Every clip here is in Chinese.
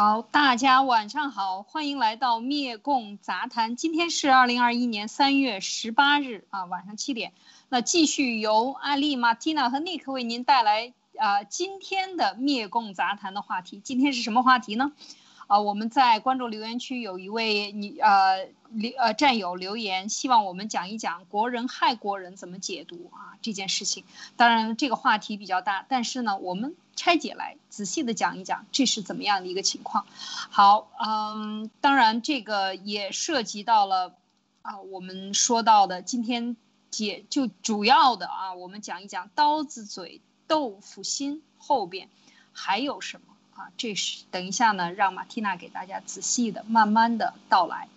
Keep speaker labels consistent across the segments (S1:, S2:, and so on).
S1: 好，大家晚上好，欢迎来到灭共杂谈。今天是二零二一年三月十八日啊，晚上七点。那继续由艾丽、马蒂娜和尼克为您带来啊今天的灭共杂谈的话题。今天是什么话题呢？啊，我们在观众留言区有一位你呃留呃战友留言，希望我们讲一讲国人害国人怎么解读啊这件事情。当然这个话题比较大，但是呢我们。拆解来仔细的讲一讲，这是怎么样的一个情况？好，嗯，当然这个也涉及到了啊，我们说到的今天解就主要的啊，我们讲一讲刀子嘴豆腐心后边还有什么啊？这是等一下呢，让马蒂娜给大家仔细的、慢慢的道来。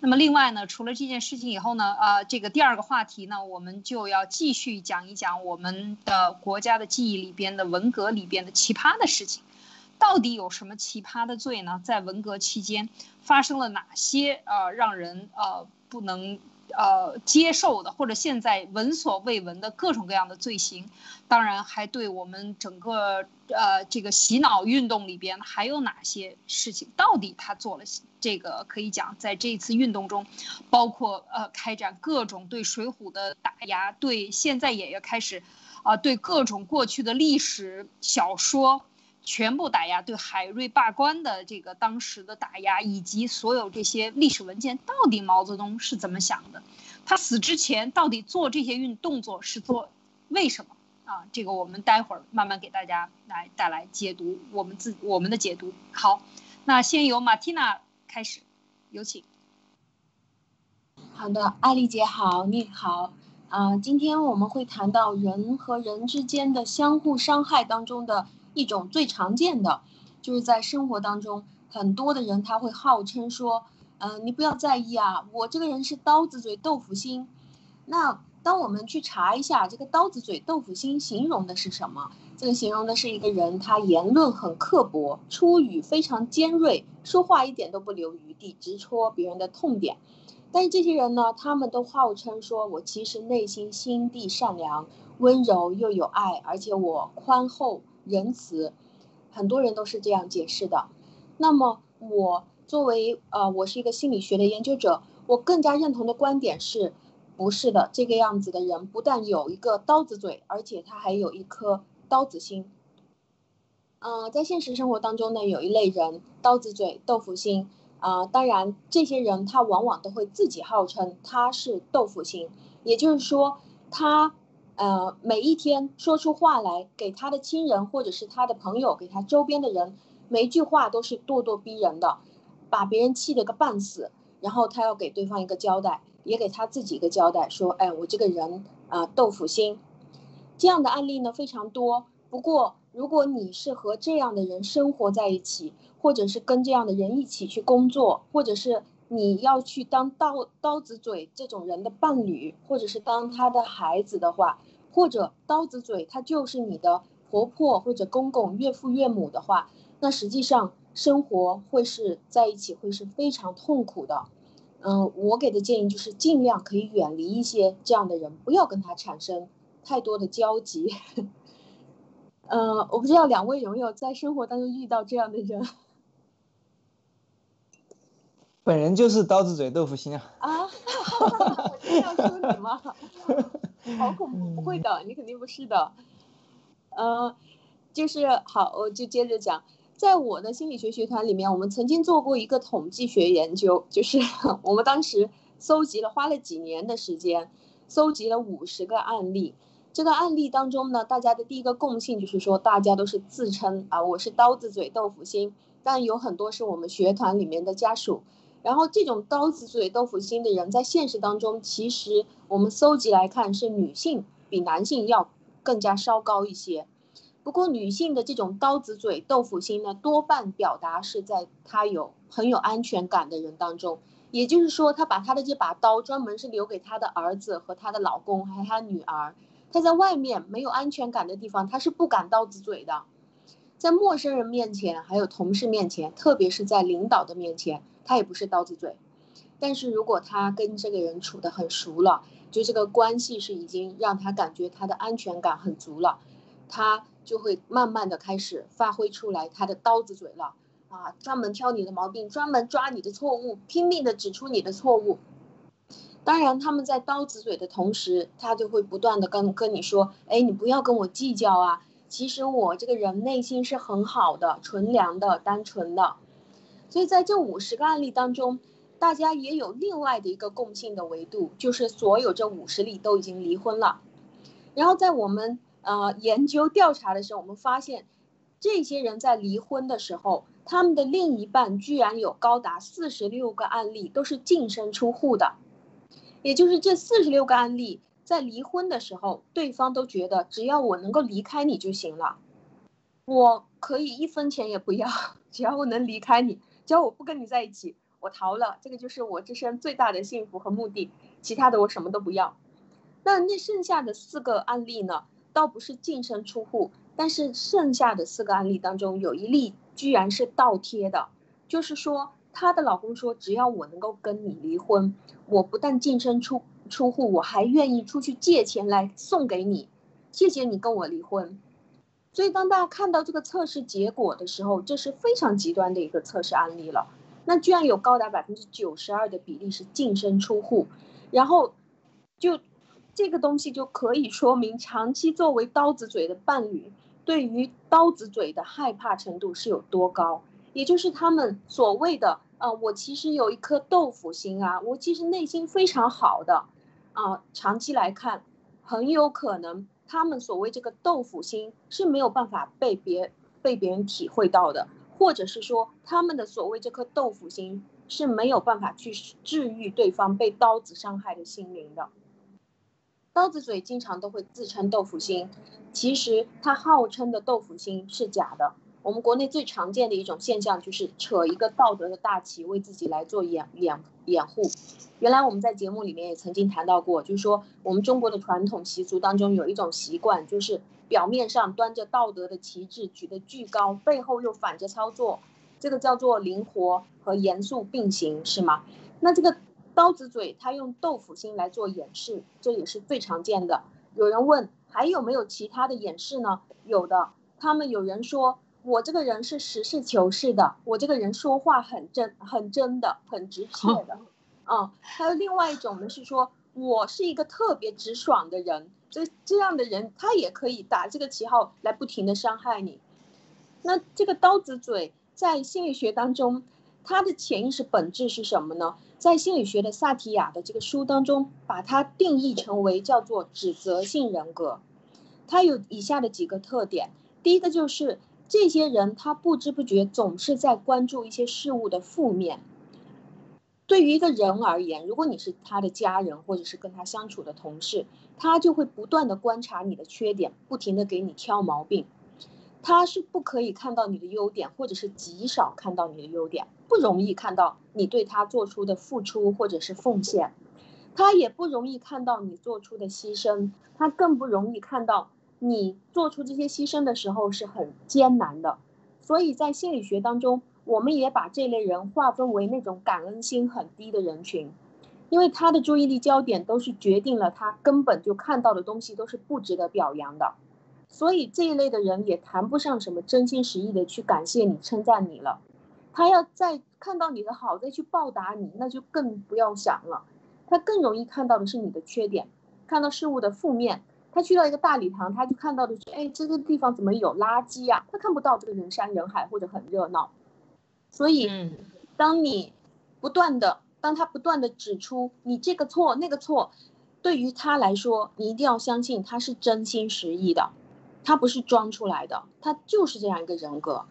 S1: 那么另外呢，除了这件事情以后呢，呃，这个第二个话题呢，我们就要继续讲一讲我们的国家的记忆里边的文革里边的奇葩的事情，到底有什么奇葩的罪呢？在文革期间发生了哪些呃让人呃不能？呃，接受的或者现在闻所未闻的各种各样的罪行，当然还对我们整个呃这个洗脑运动里边还有哪些事情？到底他做了这个可以讲，在这一次运动中，包括呃开展各种对《水浒》的打压，对现在也要开始，啊对各种过去的历史小说。全部打压对海瑞罢官的这个当时的打压，以及所有这些历史文件，到底毛泽东是怎么想的？他死之前到底做这些运动作是做为什么啊？这个我们待会儿慢慢给大家来带来解读，我们自我们的解读。好，那先由马蒂娜开始，有请。
S2: 好的，艾丽姐好，你好啊，今天我们会谈到人和人之间的相互伤害当中的。一种最常见的，就是在生活当中，很多的人他会号称说，嗯，你不要在意啊，我这个人是刀子嘴豆腐心。那当我们去查一下这个刀子嘴豆腐心形容的是什么？这个形容的是一个人他言论很刻薄，出语非常尖锐，说话一点都不留余地，直戳别人的痛点。但是这些人呢，他们都号称说我其实内心心地善良，温柔又有爱，而且我宽厚。仁慈，很多人都是这样解释的。那么，我作为呃，我是一个心理学的研究者，我更加认同的观点是，不是的。这个样子的人不但有一个刀子嘴，而且他还有一颗刀子心。嗯，在现实生活当中呢，有一类人，刀子嘴豆腐心啊。当然，这些人他往往都会自己号称他是豆腐心，也就是说他。呃，每一天说出话来给他的亲人或者是他的朋友，给他周边的人，每一句话都是咄咄逼人的，把别人气得个半死。然后他要给对方一个交代，也给他自己一个交代，说，哎，我这个人啊，豆腐心。这样的案例呢非常多。不过，如果你是和这样的人生活在一起，或者是跟这样的人一起去工作，或者是。你要去当刀刀子嘴这种人的伴侣，或者是当他的孩子的话，或者刀子嘴他就是你的婆婆或者公公、岳父岳母的话，那实际上生活会是在一起会是非常痛苦的。嗯，我给的建议就是尽量可以远离一些这样的人，不要跟他产生太多的交集。嗯，我不知道两位有没有在生活当中遇到这样的人。
S3: 本人就是刀子嘴豆腐心啊！
S2: 啊，我这样说你吗？好恐怖！不会的，你肯定不是的。呃，就是好，我就接着讲，在我的心理学学团里面，我们曾经做过一个统计学研究，就是 我们当时搜集了，花了几年的时间，搜集了五十个案例。这个案例当中呢，大家的第一个共性就是说，大家都是自称啊，我是刀子嘴豆腐心，但有很多是我们学团里面的家属。然后这种刀子嘴豆腐心的人，在现实当中，其实我们搜集来看，是女性比男性要更加稍高一些。不过女性的这种刀子嘴豆腐心呢，多半表达是在她有很有安全感的人当中，也就是说，她把她的这把刀专门是留给她的儿子和她的老公，还有她女儿。她在外面没有安全感的地方，她是不敢刀子嘴的，在陌生人面前，还有同事面前，特别是在领导的面前。他也不是刀子嘴，但是如果他跟这个人处得很熟了，就这个关系是已经让他感觉他的安全感很足了，他就会慢慢的开始发挥出来他的刀子嘴了。啊，专门挑你的毛病，专门抓你的错误，拼命的指出你的错误。当然，他们在刀子嘴的同时，他就会不断的跟跟你说，哎，你不要跟我计较啊。其实我这个人内心是很好的，纯良的，单纯的。所以在这五十个案例当中，大家也有另外的一个共性的维度，就是所有这五十例都已经离婚了。然后在我们呃研究调查的时候，我们发现，这些人在离婚的时候，他们的另一半居然有高达四十六个案例都是净身出户的。也就是这四十六个案例，在离婚的时候，对方都觉得只要我能够离开你就行了，我可以一分钱也不要，只要我能离开你，只要我不跟你在一起，我逃了，这个就是我这生最大的幸福和目的，其他的我什么都不要。那那剩下的四个案例呢，倒不是净身出户，但是剩下的四个案例当中，有一例居然是倒贴的，就是说。她的老公说：“只要我能够跟你离婚，我不但净身出出户，我还愿意出去借钱来送给你。谢谢你跟我离婚。”所以，当大家看到这个测试结果的时候，这是非常极端的一个测试案例了。那居然有高达百分之九十二的比例是净身出户，然后就这个东西就可以说明，长期作为刀子嘴的伴侣，对于刀子嘴的害怕程度是有多高，也就是他们所谓的。啊，我其实有一颗豆腐心啊，我其实内心非常好的，啊，长期来看，很有可能他们所谓这个豆腐心是没有办法被别被别人体会到的，或者是说他们的所谓这颗豆腐心是没有办法去治愈对方被刀子伤害的心灵的。刀子嘴经常都会自称豆腐心，其实他号称的豆腐心是假的。我们国内最常见的一种现象就是扯一个道德的大旗，为自己来做掩掩掩护。原来我们在节目里面也曾经谈到过，就是说我们中国的传统习俗当中有一种习惯，就是表面上端着道德的旗帜举得巨高，背后又反着操作，这个叫做灵活和严肃并行，是吗？那这个刀子嘴他用豆腐心来做掩饰，这也是最常见的。有人问还有没有其他的掩饰呢？有的，他们有人说。我这个人是实事求是的，我这个人说话很真，很真的，很直 切的，嗯，还有另外一种呢，是说我是一个特别直爽的人，这这样的人他也可以打这个旗号来不停的伤害你。那这个刀子嘴在心理学当中，它的潜意识本质是什么呢？在心理学的萨提亚的这个书当中，把它定义成为叫做指责性人格，它有以下的几个特点，第一个就是。这些人他不知不觉总是在关注一些事物的负面。对于一个人而言，如果你是他的家人或者是跟他相处的同事，他就会不断的观察你的缺点，不停的给你挑毛病。他是不可以看到你的优点，或者是极少看到你的优点，不容易看到你对他做出的付出或者是奉献。他也不容易看到你做出的牺牲，他更不容易看到。你做出这些牺牲的时候是很艰难的，所以在心理学当中，我们也把这类人划分为那种感恩心很低的人群，因为他的注意力焦点都是决定了他根本就看到的东西都是不值得表扬的，所以这一类的人也谈不上什么真心实意的去感谢你、称赞你了，他要再看到你的好再去报答你，那就更不要想了，他更容易看到的是你的缺点，看到事物的负面。他去到一个大礼堂，他就看到的是，哎，这个地方怎么有垃圾呀？他看不到这个人山人海或者很热闹。所以，当你不断的，当他不断的指出你这个错那个错，对于他来说，你一定要相信他是真心实意的，他不是装出来的，他就是这样一个人格。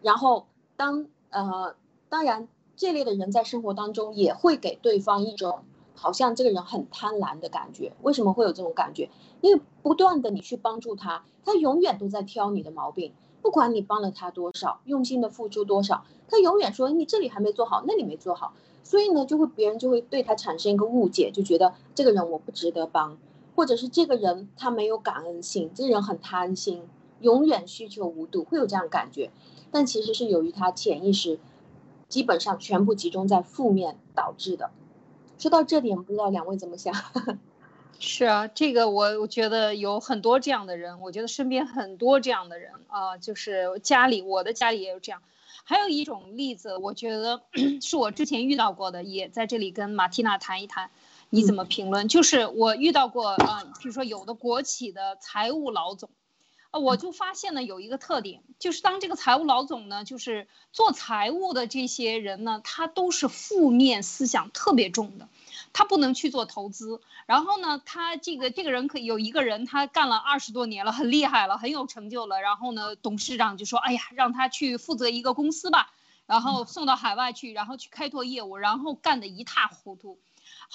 S2: 然后，当呃，当然这类的人在生活当中也会给对方一种。好像这个人很贪婪的感觉，为什么会有这种感觉？因为不断的你去帮助他，他永远都在挑你的毛病，不管你帮了他多少，用心的付出多少，他永远说你这里还没做好，那里没做好，所以呢，就会别人就会对他产生一个误解，就觉得这个人我不值得帮，或者是这个人他没有感恩心，这个人很贪心，永远需求无度，会有这样感觉，但其实是由于他潜意识基本上全部集中在负面导致的。说到这点，不知道两位怎么想？
S1: 是啊，这个我我觉得有很多这样的人，我觉得身边很多这样的人啊，就是家里我的家里也有这样，还有一种例子，我觉得 是我之前遇到过的，也在这里跟马蒂娜谈一谈，你怎么评论？就是我遇到过啊，比如说有的国企的财务老总，啊，我就发现呢有一个特点，就是当这个财务老总呢，就是做财务的这些人呢，他都是负面思想特别重的。他不能去做投资，然后呢，他这个这个人可有一个人，他干了二十多年了，很厉害了，很有成就了。然后呢，董事长就说：“哎呀，让他去负责一个公司吧，然后送到海外去，然后去开拓业务，然后干得一塌糊涂。”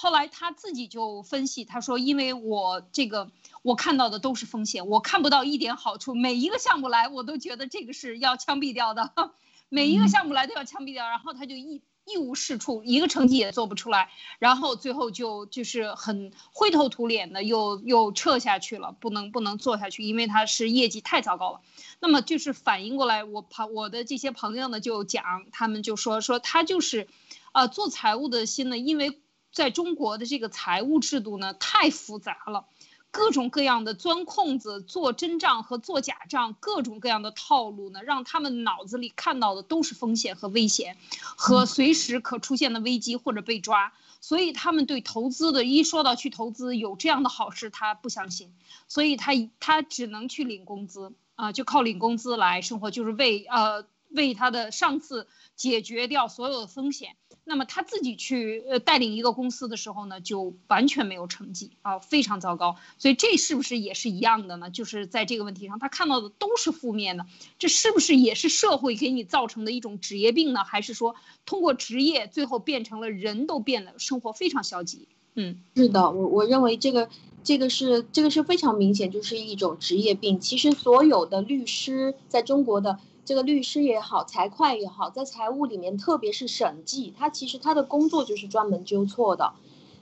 S1: 后来他自己就分析，他说：“因为我这个我看到的都是风险，我看不到一点好处。每一个项目来，我都觉得这个是要枪毙掉的，每一个项目来都要枪毙掉。”然后他就一。一无是处，一个成绩也做不出来，然后最后就就是很灰头土脸的，又又撤下去了，不能不能做下去，因为他是业绩太糟糕了。那么就是反应过来，我朋我的这些朋友呢就讲，他们就说说他就是，呃，做财务的心呢，因为在中国的这个财务制度呢太复杂了。各种各样的钻空子、做真账和做假账，各种各样的套路呢，让他们脑子里看到的都是风险和危险，和随时可出现的危机或者被抓。所以他们对投资的一说到去投资有这样的好事，他不相信，所以他他只能去领工资啊，就靠领工资来生活，就是为呃为他的上司解决掉所有的风险。那么他自己去呃带领一个公司的时候呢，就完全没有成绩啊，非常糟糕。所以这是不是也是一样的呢？就是在这个问题上，他看到的都是负面的，这是不是也是社会给你造成的一种职业病呢？还是说通过职业最后变成了人都变得生活非常消极？嗯，
S2: 是的，我我认为这个这个是这个是非常明显，就是一种职业病。其实所有的律师在中国的。这个律师也好，财会也好，在财务里面，特别是审计，他其实他的工作就是专门纠错的。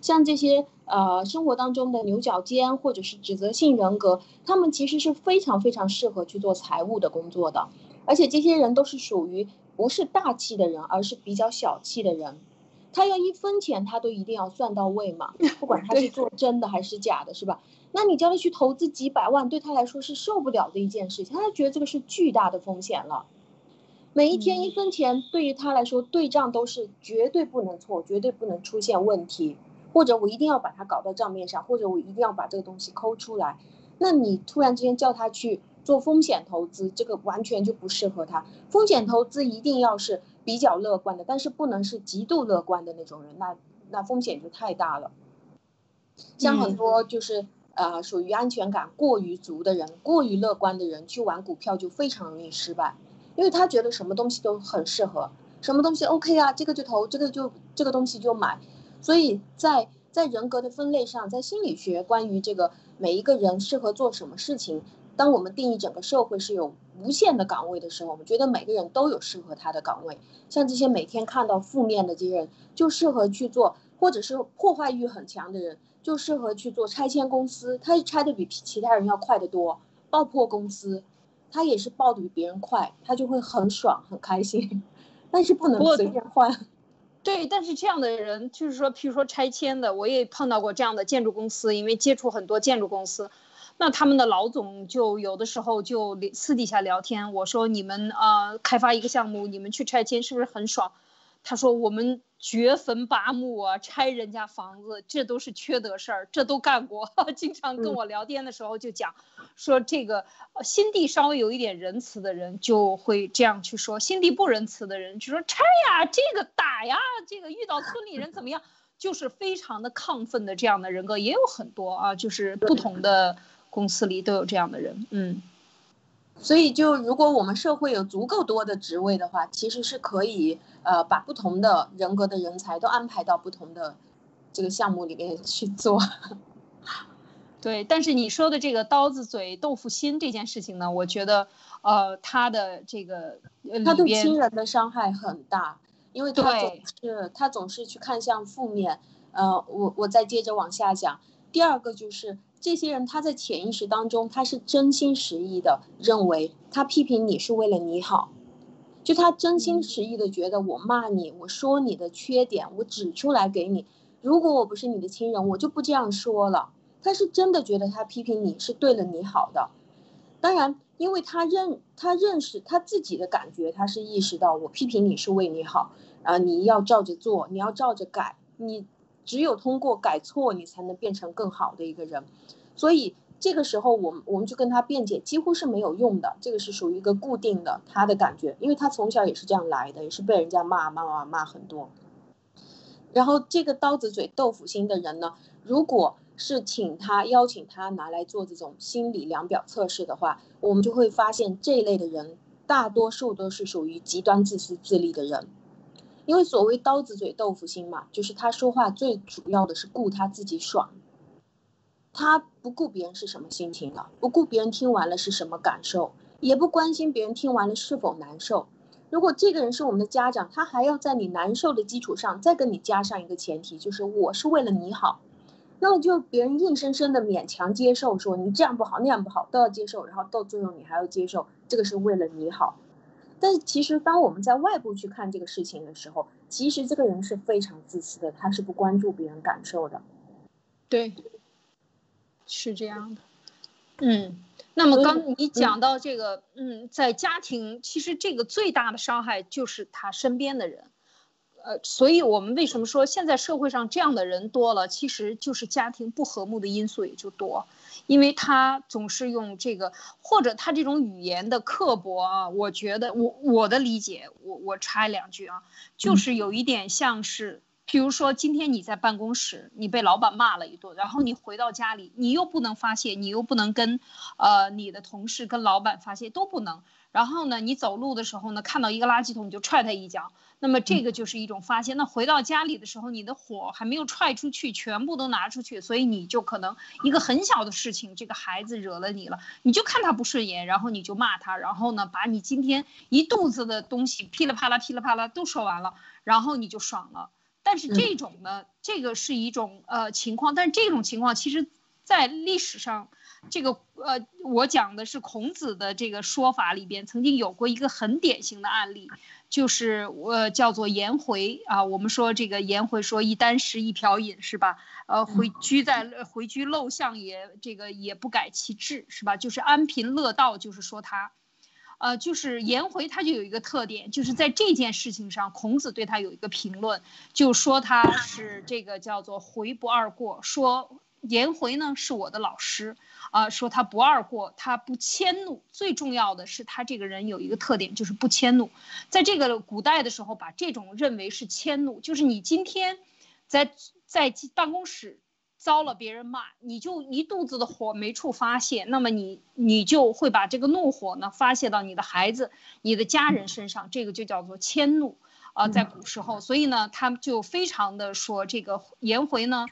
S2: 像这些呃生活当中的牛角尖或者是指责性人格，他们其实是非常非常适合去做财务的工作的。而且这些人都是属于不是大气的人，而是比较小气的人。他要一分钱，他都一定要算到位嘛，不管他是做真的还是假的，是吧？那你叫他去投资几百万，对他来说是受不了的一件事情。他觉得这个是巨大的风险了。每一天一分钱对于他来说对账都是绝对不能错，绝对不能出现问题，或者我一定要把它搞到账面上，或者我一定要把这个东西抠出来。那你突然之间叫他去做风险投资，这个完全就不适合他。风险投资一定要是比较乐观的，但是不能是极度乐观的那种人，那那风险就太大了。像很多就是。呃，属于安全感过于足的人，过于乐观的人去玩股票就非常容易失败，因为他觉得什么东西都很适合，什么东西 OK 啊，这个就投，这个就这个东西就买。所以在在人格的分类上，在心理学关于这个每一个人适合做什么事情，当我们定义整个社会是有无限的岗位的时候，我们觉得每个人都有适合他的岗位。像这些每天看到负面的这些人，就适合去做，或者是破坏欲很强的人。就适合去做拆迁公司，他拆的比其他人要快得多。爆破公司，他也是爆的比别人快，他就会很爽很开心。但是不能随便换。
S1: 对，但是这样的人就是说，譬如说拆迁的，我也碰到过这样的建筑公司，因为接触很多建筑公司，那他们的老总就有的时候就私底下聊天，我说你们呃开发一个项目，你们去拆迁是不是很爽？他说：“我们掘坟拔墓啊，拆人家房子，这都是缺德事儿，这都干过。经常跟我聊天的时候就讲，说这个心地稍微有一点仁慈的人就会这样去说，心地不仁慈的人就说拆呀，这个打呀，这个遇到村里人怎么样，就是非常的亢奋的这样的人格也有很多啊，就是不同的公司里都有这样的人，嗯。”
S2: 所以，就如果我们社会有足够多的职位的话，其实是可以呃把不同的人格的人才都安排到不同的这个项目里面去做。
S1: 对，但是你说的这个刀子嘴豆腐心这件事情呢，我觉得呃他的这个
S2: 他对亲人的伤害很大，因为他总是他总是去看向负面。呃，我我再接着往下讲，第二个就是。这些人他在潜意识当中，他是真心实意的认为他批评你是为了你好，就他真心实意的觉得我骂你，我说你的缺点，我指出来给你。如果我不是你的亲人，我就不这样说了。他是真的觉得他批评你是对了你好的。当然，因为他认他认识他自己的感觉，他是意识到我批评你是为你好啊，你要照着做，你要照着改，你只有通过改错，你才能变成更好的一个人。所以这个时候，我们我们就跟他辩解，几乎是没有用的。这个是属于一个固定的他的感觉，因为他从小也是这样来的，也是被人家骂骂骂骂很多。然后这个刀子嘴豆腐心的人呢，如果是请他邀请他拿来做这种心理量表测试的话，我们就会发现这一类的人大多数都是属于极端自私自利的人，因为所谓刀子嘴豆腐心嘛，就是他说话最主要的是顾他自己爽，他不顾别人是什么心情了，不顾别人听完了是什么感受，也不关心别人听完了是否难受。如果这个人是我们的家长，他还要在你难受的基础上再跟你加上一个前提，就是我是为了你好。那么就别人硬生生的勉强接受，说你这样不好那样不好都要接受，然后到最后你还要接受，这个是为了你好。但是其实当我们在外部去看这个事情的时候，其实这个人是非常自私的，他是不关注别人感受的。
S1: 对，是这样的。嗯，那么刚你讲到这个，嗯，在家庭其实这个最大的伤害就是他身边的人。呃，所以我们为什么说现在社会上这样的人多了，其实就是家庭不和睦的因素也就多，因为他总是用这个，或者他这种语言的刻薄啊，我觉得我我的理解，我我插两句啊，就是有一点像是，比如说今天你在办公室，你被老板骂了一顿，然后你回到家里，你又不能发泄，你又不能跟，呃，你的同事跟老板发泄都不能，然后呢，你走路的时候呢，看到一个垃圾桶你就踹他一脚。那么这个就是一种发泄。那回到家里的时候，你的火还没有踹出去，全部都拿出去，所以你就可能一个很小的事情，这个孩子惹了你了，你就看他不顺眼，然后你就骂他，然后呢，把你今天一肚子的东西噼里啪啦、噼里啪啦都说完了，然后你就爽了。但是这种呢，这个是一种呃情况，但是这种情况其实，在历史上。这个呃，我讲的是孔子的这个说法里边，曾经有过一个很典型的案例，就是我叫做颜回啊。我们说这个颜回说一箪食一瓢饮是吧？呃，回居在回居陋巷也这个也不改其志是吧？就是安贫乐道，就是说他，呃，就是颜回他就有一个特点，就是在这件事情上，孔子对他有一个评论，就说他是这个叫做回不二过，说颜回呢是我的老师。啊，说他不二过，他不迁怒，最重要的是他这个人有一个特点，就是不迁怒。在这个古代的时候，把这种认为是迁怒，就是你今天在在办公室遭了别人骂，你就一肚子的火没处发泄，那么你你就会把这个怒火呢发泄到你的孩子、你的家人身上，这个就叫做迁怒啊，在古时候，所以呢，他们就非常的说这个颜回呢。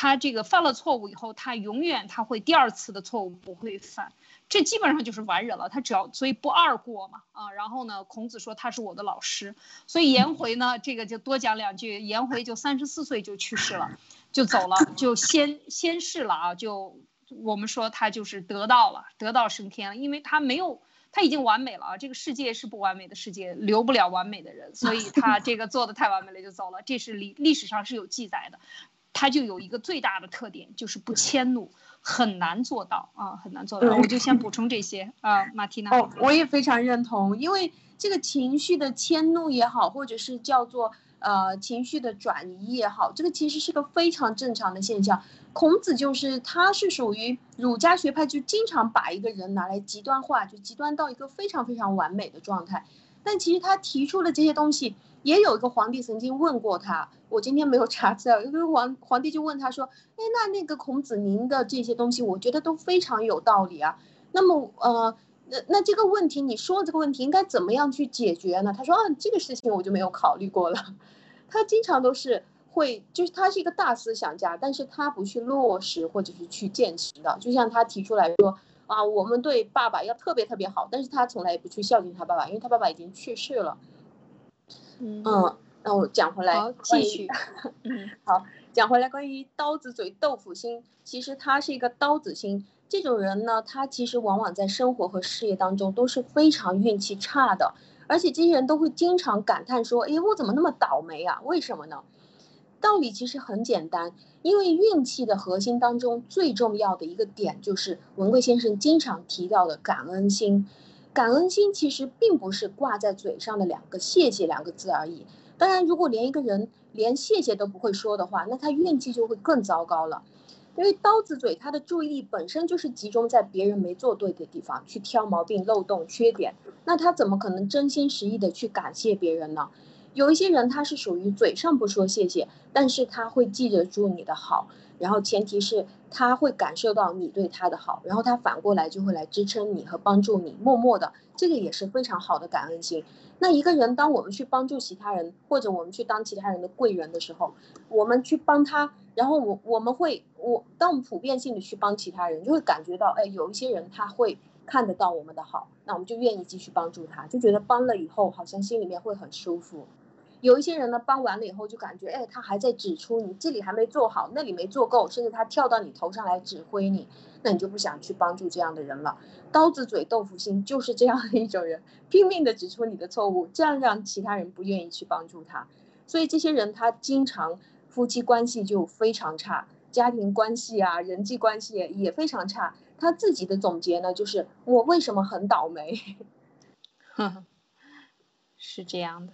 S1: 他这个犯了错误以后，他永远他会第二次的错误不会犯，这基本上就是完人了。他只要所以不二过嘛啊。然后呢，孔子说他是我的老师，所以颜回呢，这个就多讲两句。颜回就三十四岁就去世了，就走了，就先先逝了啊。就我们说他就是得到了，得道升天了，因为他没有他已经完美了啊。这个世界是不完美的世界，留不了完美的人，所以他这个做的太完美了就走了，这是历历史上是有记载的。他就有一个最大的特点，就是不迁怒，很难做到啊，很难做到。我就先补充这些啊，马蒂娜。
S2: 哦，我也非常认同，因为这个情绪的迁怒也好，或者是叫做呃情绪的转移也好，这个其实是个非常正常的现象。孔子就是他是属于儒家学派，就经常把一个人拿来极端化，就极端到一个非常非常完美的状态。但其实他提出的这些东西。也有一个皇帝曾经问过他，我今天没有查资料，一个皇皇帝就问他说：“哎，那那个孔子您的这些东西，我觉得都非常有道理啊。那么，呃，那那这个问题，你说这个问题应该怎么样去解决呢？”他说：“啊，这个事情我就没有考虑过了。他经常都是会，就是他是一个大思想家，但是他不去落实或者是去践行的。就像他提出来说啊，我们对爸爸要特别特别好，但是他从来也不去孝敬他爸爸，因为他爸爸已经去世了。”嗯，那我讲回来，
S1: 继续。
S2: 嗯，好，讲回来，关于刀子嘴豆腐心，其实他是一个刀子心。这种人呢，他其实往往在生活和事业当中都是非常运气差的，而且这些人都会经常感叹说：“哎，我怎么那么倒霉啊？为什么呢？”道理其实很简单，因为运气的核心当中最重要的一个点就是文贵先生经常提到的感恩心。感恩心其实并不是挂在嘴上的两个“谢谢”两个字而已。当然，如果连一个人连谢谢都不会说的话，那他运气就会更糟糕了。因为刀子嘴，他的注意力本身就是集中在别人没做对的地方，去挑毛病、漏洞、缺点，那他怎么可能真心实意的去感谢别人呢？有一些人他是属于嘴上不说谢谢，但是他会记得住你的好，然后前提是他会感受到你对他的好，然后他反过来就会来支撑你和帮助你，默默的，这个也是非常好的感恩心。那一个人，当我们去帮助其他人，或者我们去当其他人的贵人的时候，我们去帮他，然后我我们会我当我们普遍性的去帮其他人，就会感觉到，哎，有一些人他会看得到我们的好，那我们就愿意继续帮助他，就觉得帮了以后好像心里面会很舒服。有一些人呢，帮完了以后就感觉，哎，他还在指出你这里还没做好，那里没做够，甚至他跳到你头上来指挥你，那你就不想去帮助这样的人了。刀子嘴豆腐心就是这样的一种人，拼命的指出你的错误，这样让其他人不愿意去帮助他。所以这些人他经常夫妻关系就非常差，家庭关系啊，人际关系也非常差。他自己的总结呢，就是我为什么很倒霉？
S1: 呵 呵 是这样的。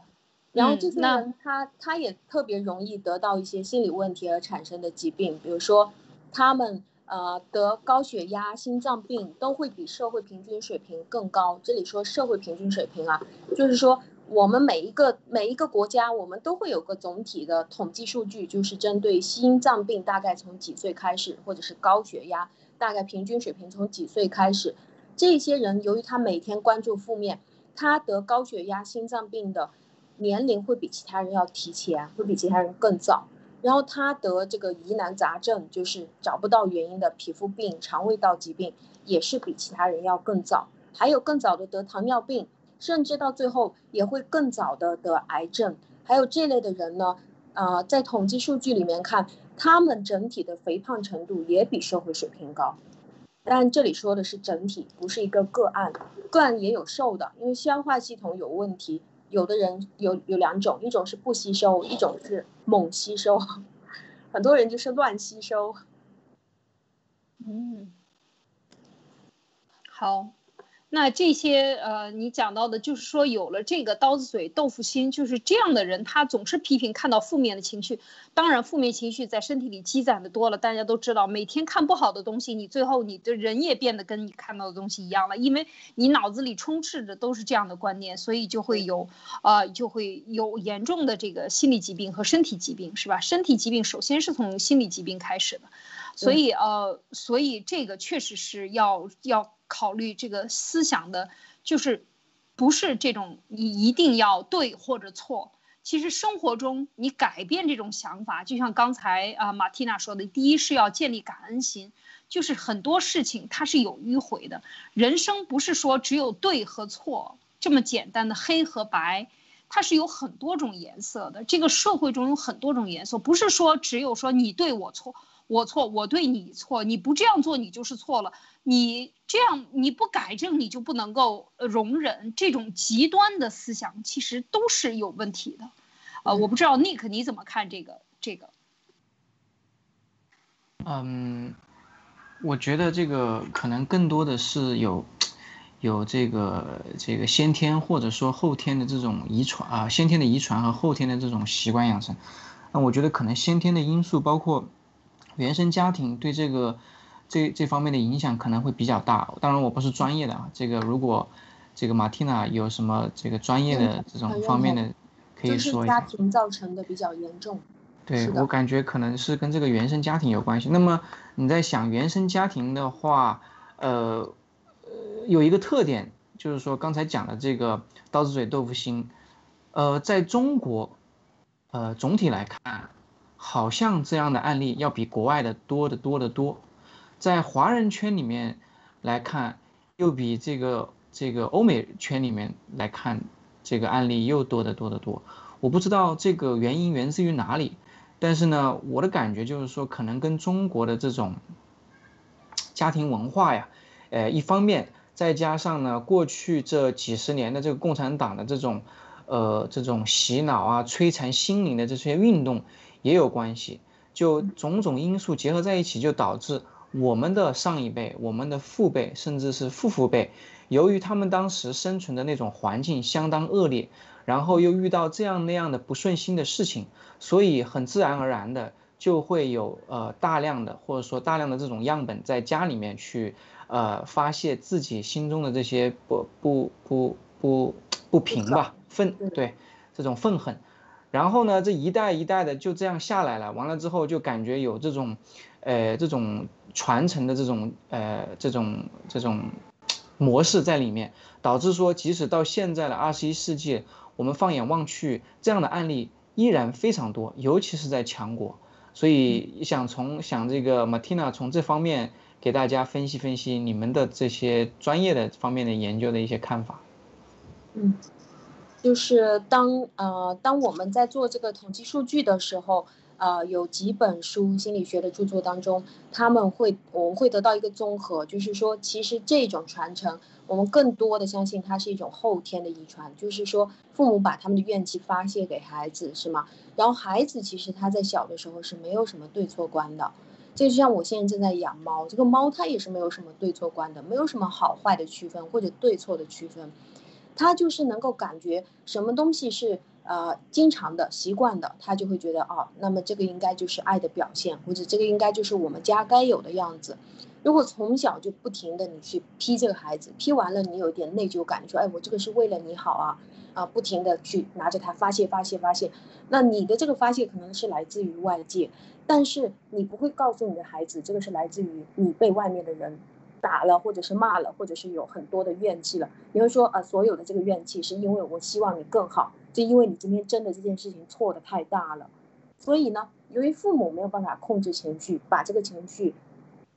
S2: 然后这些人他他也特别容易得到一些心理问题而产生的疾病，比如说他们呃得高血压、心脏病都会比社会平均水平更高。这里说社会平均水平啊，就是说我们每一个每一个国家，我们都会有个总体的统计数据，就是针对心脏病大概从几岁开始，或者是高血压大概平均水平从几岁开始。这些人由于他每天关注负面，他得高血压、心脏病的。年龄会比其他人要提前，会比其他人更早。然后他得这个疑难杂症，就是找不到原因的皮肤病、肠胃道疾病，也是比其他人要更早。还有更早的得糖尿病，甚至到最后也会更早的得癌症。还有这类的人呢，呃，在统计数据里面看，他们整体的肥胖程度也比社会水平高。但这里说的是整体，不是一个个案，个案也有瘦的，因为消化系统有问题。有的人有有两种，一种是不吸收，一种是猛吸收，很多人就是乱吸收。
S1: 嗯，好。那这些呃，你讲到的，就是说有了这个刀子嘴豆腐心，就是这样的人，他总是批评，看到负面的情绪。当然，负面情绪在身体里积攒的多了，大家都知道，每天看不好的东西，你最后你的人也变得跟你看到的东西一样了，因为你脑子里充斥着都是这样的观念，所以就会有，呃，就会有严重的这个心理疾病和身体疾病，是吧？身体疾病首先是从心理疾病开始的，所以呃，所以这个确实是要要。考虑这个思想的，就是不是这种你一定要对或者错。其实生活中你改变这种想法，就像刚才啊马蒂娜说的，第一是要建立感恩心，就是很多事情它是有迂回的。人生不是说只有对和错这么简单的黑和白，它是有很多种颜色的。这个社会中有很多种颜色，不是说只有说你对我错。我错，我对你错，你不这样做，你就是错了。你这样你不改正，你就不能够容忍这种极端的思想，其实都是有问题的。呃，我不知道 Nick 你怎么看这个这个？
S3: 嗯，我觉得这个可能更多的是有有这个这个先天或者说后天的这种遗传啊，先天的遗传和后天的这种习惯养成。那我觉得可能先天的因素包括。原生家庭对这个这这方面的影响可能会比较大。当然，我不是专业的啊。这个如果这个马蒂娜有什么这个专业的这种方面的，可以说一
S2: 下。家庭造成的比较严重。
S3: 对我感觉可能是跟这个原生家庭有关系。那么你在想原生家庭的话，呃呃，有一个特点就是说刚才讲的这个刀子嘴豆腐心，呃，在中国，呃，总体来看。好像这样的案例要比国外的多得多得多，在华人圈里面来看，又比这个这个欧美圈里面来看，这个案例又多得多得多。我不知道这个原因源自于哪里，但是呢，我的感觉就是说，可能跟中国的这种家庭文化呀，呃，一方面再加上呢，过去这几十年的这个共产党的这种，呃，这种洗脑啊、摧残心灵的这些运动。也有关系，就种种因素结合在一起，就导致我们的上一辈、我们的父辈，甚至是父父辈，由于他们当时生存的那种环境相当恶劣，然后又遇到这样那样的不顺心的事情，所以很自然而然的就会有呃大量的或者说大量的这种样本在家里面去呃发泄自己心中的这些不不不不不平吧愤对这种愤恨。然后呢，这一代一代的就这样下来了。完了之后，就感觉有这种，呃，这种传承的这种，呃，这种这种模式在里面，导致说，即使到现在的二十一世纪，我们放眼望去，这样的案例依然非常多，尤其是在强国。所以想从想这个 Martina 从这方面给大家分析分析你们的这些专业的方面的研究的一些看法。
S2: 嗯。就是当呃当我们在做这个统计数据的时候，呃有几本书心理学的著作当中，他们会我们会得到一个综合，就是说其实这种传承，我们更多的相信它是一种后天的遗传，就是说父母把他们的怨气发泄给孩子，是吗？然后孩子其实他在小的时候是没有什么对错观的，这就像我现在正在养猫，这个猫它也是没有什么对错观的，没有什么好坏的区分或者对错的区分。他就是能够感觉什么东西是呃经常的习惯的，他就会觉得哦，那么这个应该就是爱的表现，或者这个应该就是我们家该有的样子。如果从小就不停的你去批这个孩子，批完了你有一点内疚感，你说哎我这个是为了你好啊啊，不停的去拿着它发泄发泄发泄，那你的这个发泄可能是来自于外界，但是你不会告诉你的孩子，这个是来自于你被外面的人。打了，或者是骂了，或者是有很多的怨气了。你会说，呃，所有的这个怨气是因为我希望你更好，就因为你今天真的这件事情错的太大了。所以呢，由于父母没有办法控制情绪，把这个情绪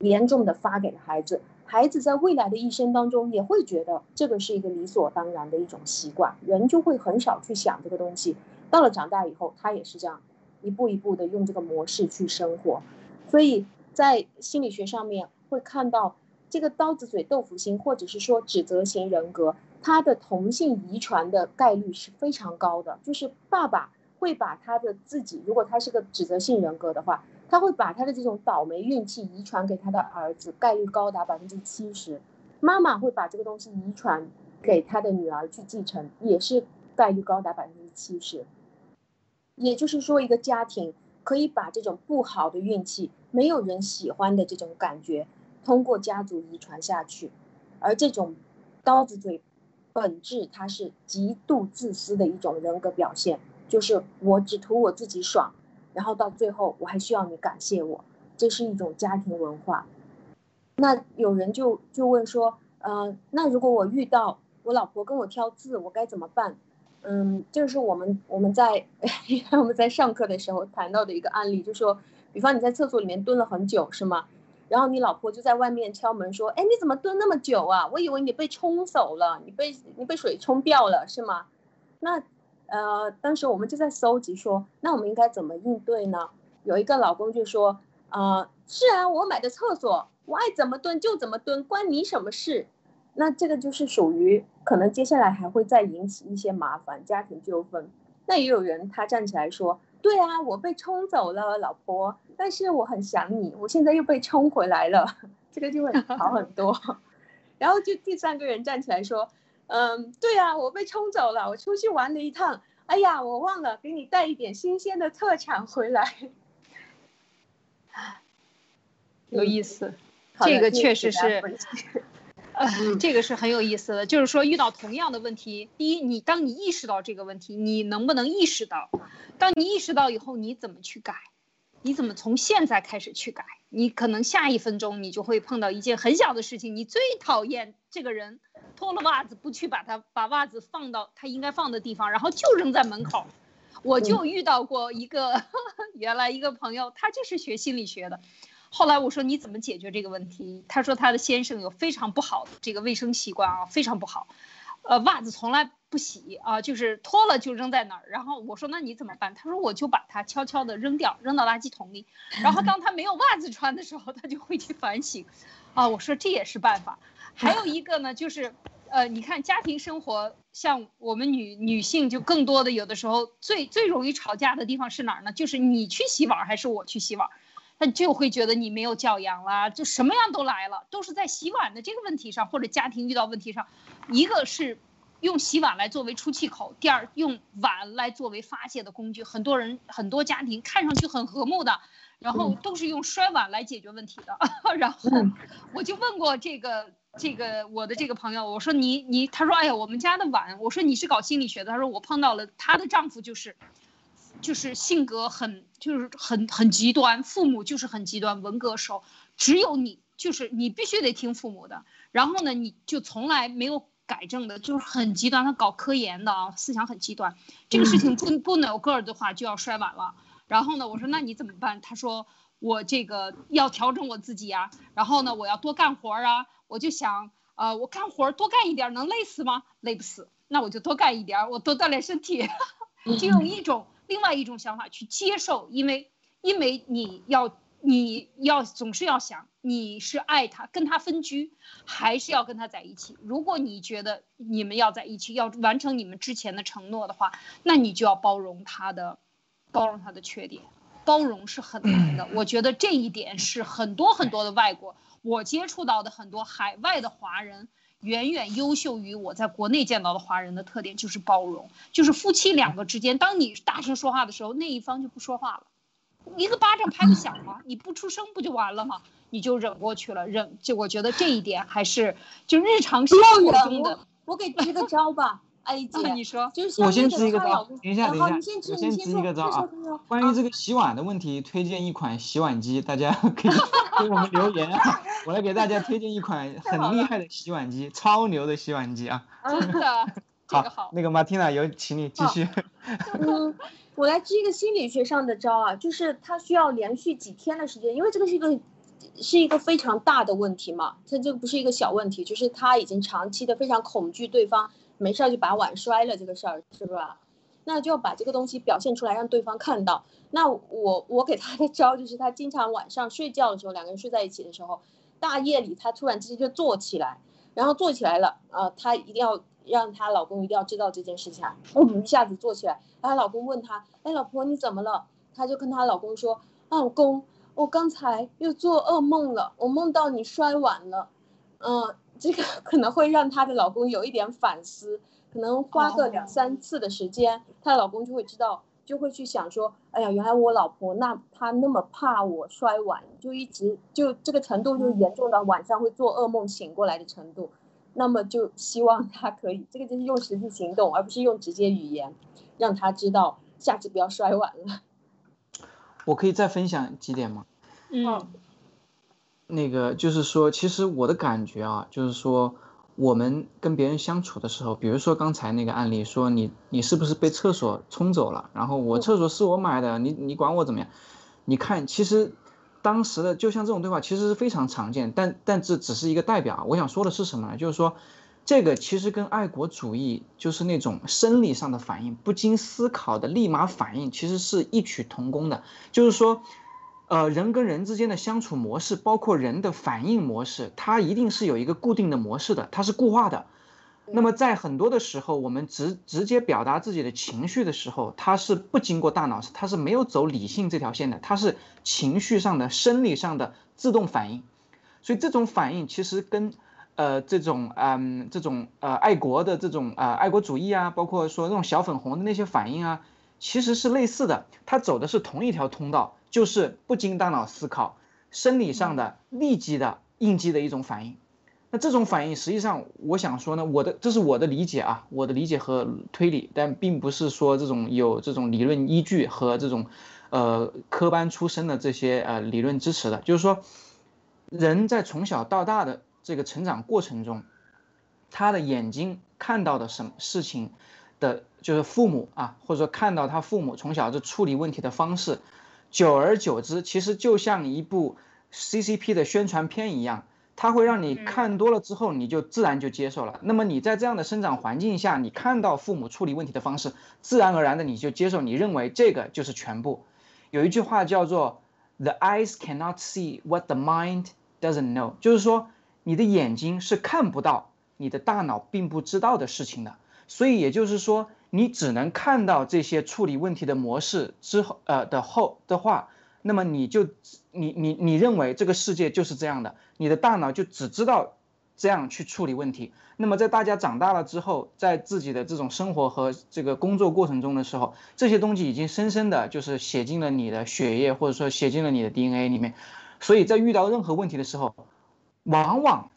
S2: 严重的发给了孩子，孩子在未来的一生当中也会觉得这个是一个理所当然的一种习惯，人就会很少去想这个东西。到了长大以后，他也是这样一步一步的用这个模式去生活。所以在心理学上面会看到。这个刀子嘴豆腐心，或者是说指责型人格，他的同性遗传的概率是非常高的。就是爸爸会把他的自己，如果他是个指责性人格的话，他会把他的这种倒霉运气遗传给他的儿子，概率高达百分之七十。妈妈会把这个东西遗传给他的女儿去继承，也是概率高达百分之七十。也就是说，一个家庭可以把这种不好的运气、没有人喜欢的这种感觉。通过家族遗传下去，而这种刀子嘴本质，它是极度自私的一种人格表现，就是我只图我自己爽，然后到最后我还需要你感谢我，这是一种家庭文化。那有人就就问说，呃，那如果我遇到我老婆跟我挑刺，我该怎么办？嗯，就是我们我们在 我们在上课的时候谈到的一个案例，就说，比方你在厕所里面蹲了很久，是吗？然后你老婆就在外面敲门说：“哎，你怎么蹲那么久啊？我以为你被冲走了，你被你被水冲掉了是吗？”那，呃，当时我们就在搜集说，那我们应该怎么应对呢？有一个老公就说：“啊，是啊，我买的厕所，我爱怎么蹲就怎么蹲，关你什么事？”那这个就是属于可能接下来还会再引起一些麻烦，家庭纠纷。那也有人他站起来说。对啊，我被冲走了，老婆，但是我很想你，我现在又被冲回来了，这个就会 好很多。然后就第三个人站起来说，嗯，对啊，我被冲走了，我出去玩了一趟，哎呀，我忘了给你带一点新鲜的特产回来。
S1: 有意思，这个确实是。这个是很有意思的，就是说遇到同样的问题，第一，你当你意识到这个问题，你能不能意识到？当你意识到以后，你怎么去改？你怎么从现在开始去改？你可能下一分钟你就会碰到一件很小的事情，你最讨厌这个人脱了袜子不去把他把袜子放到他应该放的地方，然后就扔在门口。我就遇到过一个 原来一个朋友，他就是学心理学的。后来我说你怎么解决这个问题？他说他的先生有非常不好的这个卫生习惯啊，非常不好，呃，袜子从来不洗啊，就是脱了就扔在那儿。然后我说那你怎么办？他说我就把它悄悄地扔掉，扔到垃圾桶里。然后当他没有袜子穿的时候，他就会去反省。啊，我说这也是办法。还有一个呢，就是呃，你看家庭生活，像我们女女性就更多的有的时候最最容易吵架的地方是哪儿呢？就是你去洗碗还是我去洗碗，他就会觉得你没有教养啦，就什么样都来了，都是在洗碗的这个问题上，或者家庭遇到问题上，一个是用洗碗来作为出气口，第二用碗来作为发泄的工具。很多人很多家庭看上去很和睦的，然后都是用摔碗来解决问题的。然后我就问过这个。这个我的这个朋友，我说你你，他说哎呀，我们家的碗，我说你是搞心理学的，他说我碰到了她的丈夫就是，就是性格很就是很很极端，父母就是很极端，文革时候只有你就是你必须得听父母的，然后呢你就从来没有改正的，就是很极端，他搞科研的啊，思想很极端，这个事情不不能有个儿的话就要摔碗了，然后呢我说那你怎么办？他说我这个要调整我自己啊，然后呢我要多干活啊。我就想，呃，我干活多干一点能累死吗？累不死，那我就多干一点，我多锻炼身体，就用一种另外一种想法去接受，因为因为你要你要总是要想你是爱他，跟他分居，还是要跟他在一起。如果你觉得你们要在一起，要完成你们之前的承诺的话，那你就要包容他的，包容他的缺点，包容是很难的。我觉得这一点是很多很多的外国。我接触到的很多海外的华人，远远优秀于我在国内见到的华人的特点就是包容，就是夫妻两个之间，当你大声说话的时候，那一方就不说话了，一个巴掌拍不响吗？你不出声不就完了吗？你就忍过去了，忍就我觉得这一点还是就日常生活中的。
S2: 我给支个招吧。哎姐，
S1: 你说，
S3: 我先支一个招，等一下，
S2: 等
S3: 一下，我先支一个招啊。关于这个洗碗的问题，推荐一款洗碗机，大家 可以 给我们留言啊。我来给大家推荐一款 很厉害的洗碗机，超牛的洗碗机啊。
S1: 真的，好，
S3: 那个马蒂娜有请你继续。
S2: 嗯，我来支一个心理学上的招啊，就是它需要连续几天的时间，因为这个是一个是一个非常大的问题嘛，它这个不是一个小问题，就是他已经长期的非常恐惧对方。没事儿就把碗摔了，这个事儿是吧？那就要把这个东西表现出来，让对方看到。那我我给他的招就是，他经常晚上睡觉的时候，两个人睡在一起的时候，大夜里他突然之间就坐起来，然后坐起来了，呃，他一定要让她老公一定要知道这件事情，嗯，一下子坐起来，她老公问他，哎，老婆你怎么了？她就跟她老公说，老公，我刚才又做噩梦了，我梦到你摔碗了，嗯。这个可能会让她的老公有一点反思，可能花个两三次的时间，她老公就会知道，就会去想说，哎呀，原来我老婆那她那么怕我摔碗，就一直就这个程度就严重到晚上会做噩梦醒过来的程度，那么就希望她可以，这个就是用实际行动，而不是用直接语言，让她知道下次不要摔碗了。
S3: 我可以再分享几点吗？
S1: 嗯。
S3: 那个就是说，其实我的感觉啊，就是说，我们跟别人相处的时候，比如说刚才那个案例，说你你是不是被厕所冲走了？然后我厕所是我买的，你你管我怎么样？你看，其实当时的就像这种对话，其实是非常常见，但但这只是一个代表。我想说的是什么呢？就是说，这个其实跟爱国主义就是那种生理上的反应，不经思考的立马反应，其实是异曲同工的。就是说。呃，人跟人之间的相处模式，包括人的反应模式，它一定是有一个固定的模式的，它是固化的。那么在很多的时候，我们直直接表达自己的情绪的时候，它是不经过大脑，它是没有走理性这条线的，它是情绪上的、生理上的自动反应。所以这种反应其实跟呃这种嗯这种呃爱国的这种呃爱国主义啊，包括说那种小粉红的那些反应啊，其实是类似的，它走的是同一条通道。就是不经大脑思考，生理上的立即的应激的一种反应。那这种反应实际上，我想说呢，我的这是我的理解啊，我的理解和推理，但并不是说这种有这种理论依据和这种，呃，科班出身的这些呃理论支持的。就是说，人在从小到大的这个成长过程中，他的眼睛看到的什么事情的，就是父母啊，或者说看到他父母从小就处理问题的方式。久而久之，其实就像一部 CCP 的宣传片一样，它会让你看多了之后，你就自然就接受了。那么你在这样的生长环境下，你看到父母处理问题的方式，自然而然的你就接受，你认为这个就是全部。有一句话叫做 “The eyes cannot see what the mind doesn't know”，就是说你的眼睛是看不到你的大脑并不知道的事情的。所以也就是说，你只能看到这些处理问题的模式之后，呃的后的话，那么你就你你你认为这个世界就是这样的，你的大脑就只知道这样去处理问题。那么在大家长大了之后，在自己的这种生活和这个工作过程中的时候，这些东西已经深深的就是写进了你的血液，或者说写进了你的 DNA 里面。所以在遇到任何问题的时候，往往，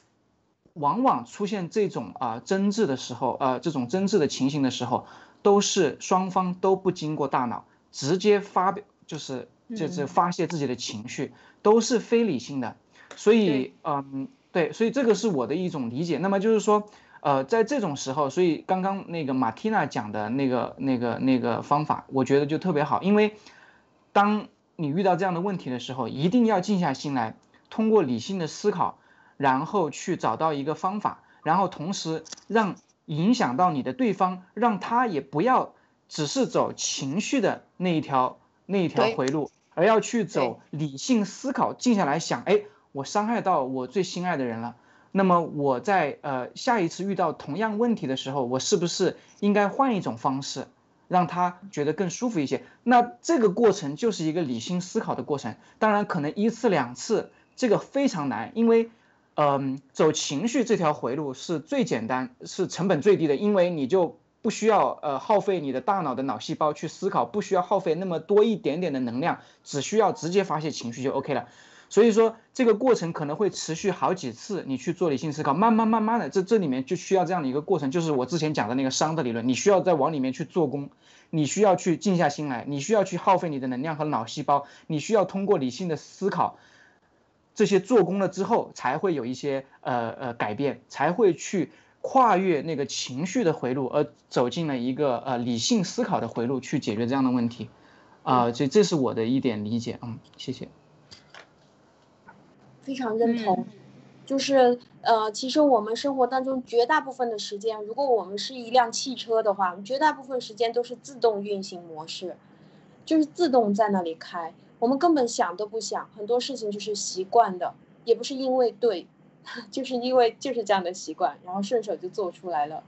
S3: 往往出现这种啊争执的时候，呃，这种争执的情形的时候，都是双方都不经过大脑，直接发表，就是就是发泄自己的情绪，都是非理性的。所以，嗯。对，所以这个是我的一种理解。那么就是说，呃，在这种时候，所以刚刚那个马蒂娜讲的那个、那个、那个方法，我觉得就特别好。因为当你遇到这样的问题的时候，一定要静下心来，通过理性的思考，然后去找到一个方法，然后同时让影响到你的对方，让他也不要只是走情绪的那一条那一条回路，而要去走理性思考，静下来想，哎。我伤害到我最心爱的人了，那么我在呃下一次遇到同样问题的时候，我是不是应该换一种方式，让他觉得更舒服一些？那这个过程就是一个理性思考的过程。当然，可能一次两次这个非常难，因为，嗯，走情绪这条回路是最简单，是成本最低的，因为你就不需要呃耗费你的大脑的脑细胞去思考，不需要耗费那么多一点点的能量，只需要直接发泄情绪就 OK 了。所以说，这个过程可能会持续好几次，你去做理性思考，慢慢慢慢的，这这里面就需要这样的一个过程，就是我之前讲的那个熵的理论，你需要在往里面去做功，你需要去静下心来，你需要去耗费你的能量和脑细胞，你需要通过理性的思考，这些做工了之后，才会有一些呃呃改变，才会去跨越那个情绪的回路，而走进了一个呃理性思考的回路去解决这样的问题，啊，这这是我的一点理解，嗯，谢谢。
S2: 非常认同，就是呃，其实我们生活当中绝大部分的时间，如果我们是一辆汽车的话，绝大部分时间都是自动运行模式，就是自动在那里开，我们根本想都不想，很多事情就是习惯的，也不是因为对，就是因为就是这样的习惯，然后顺手就做出来了。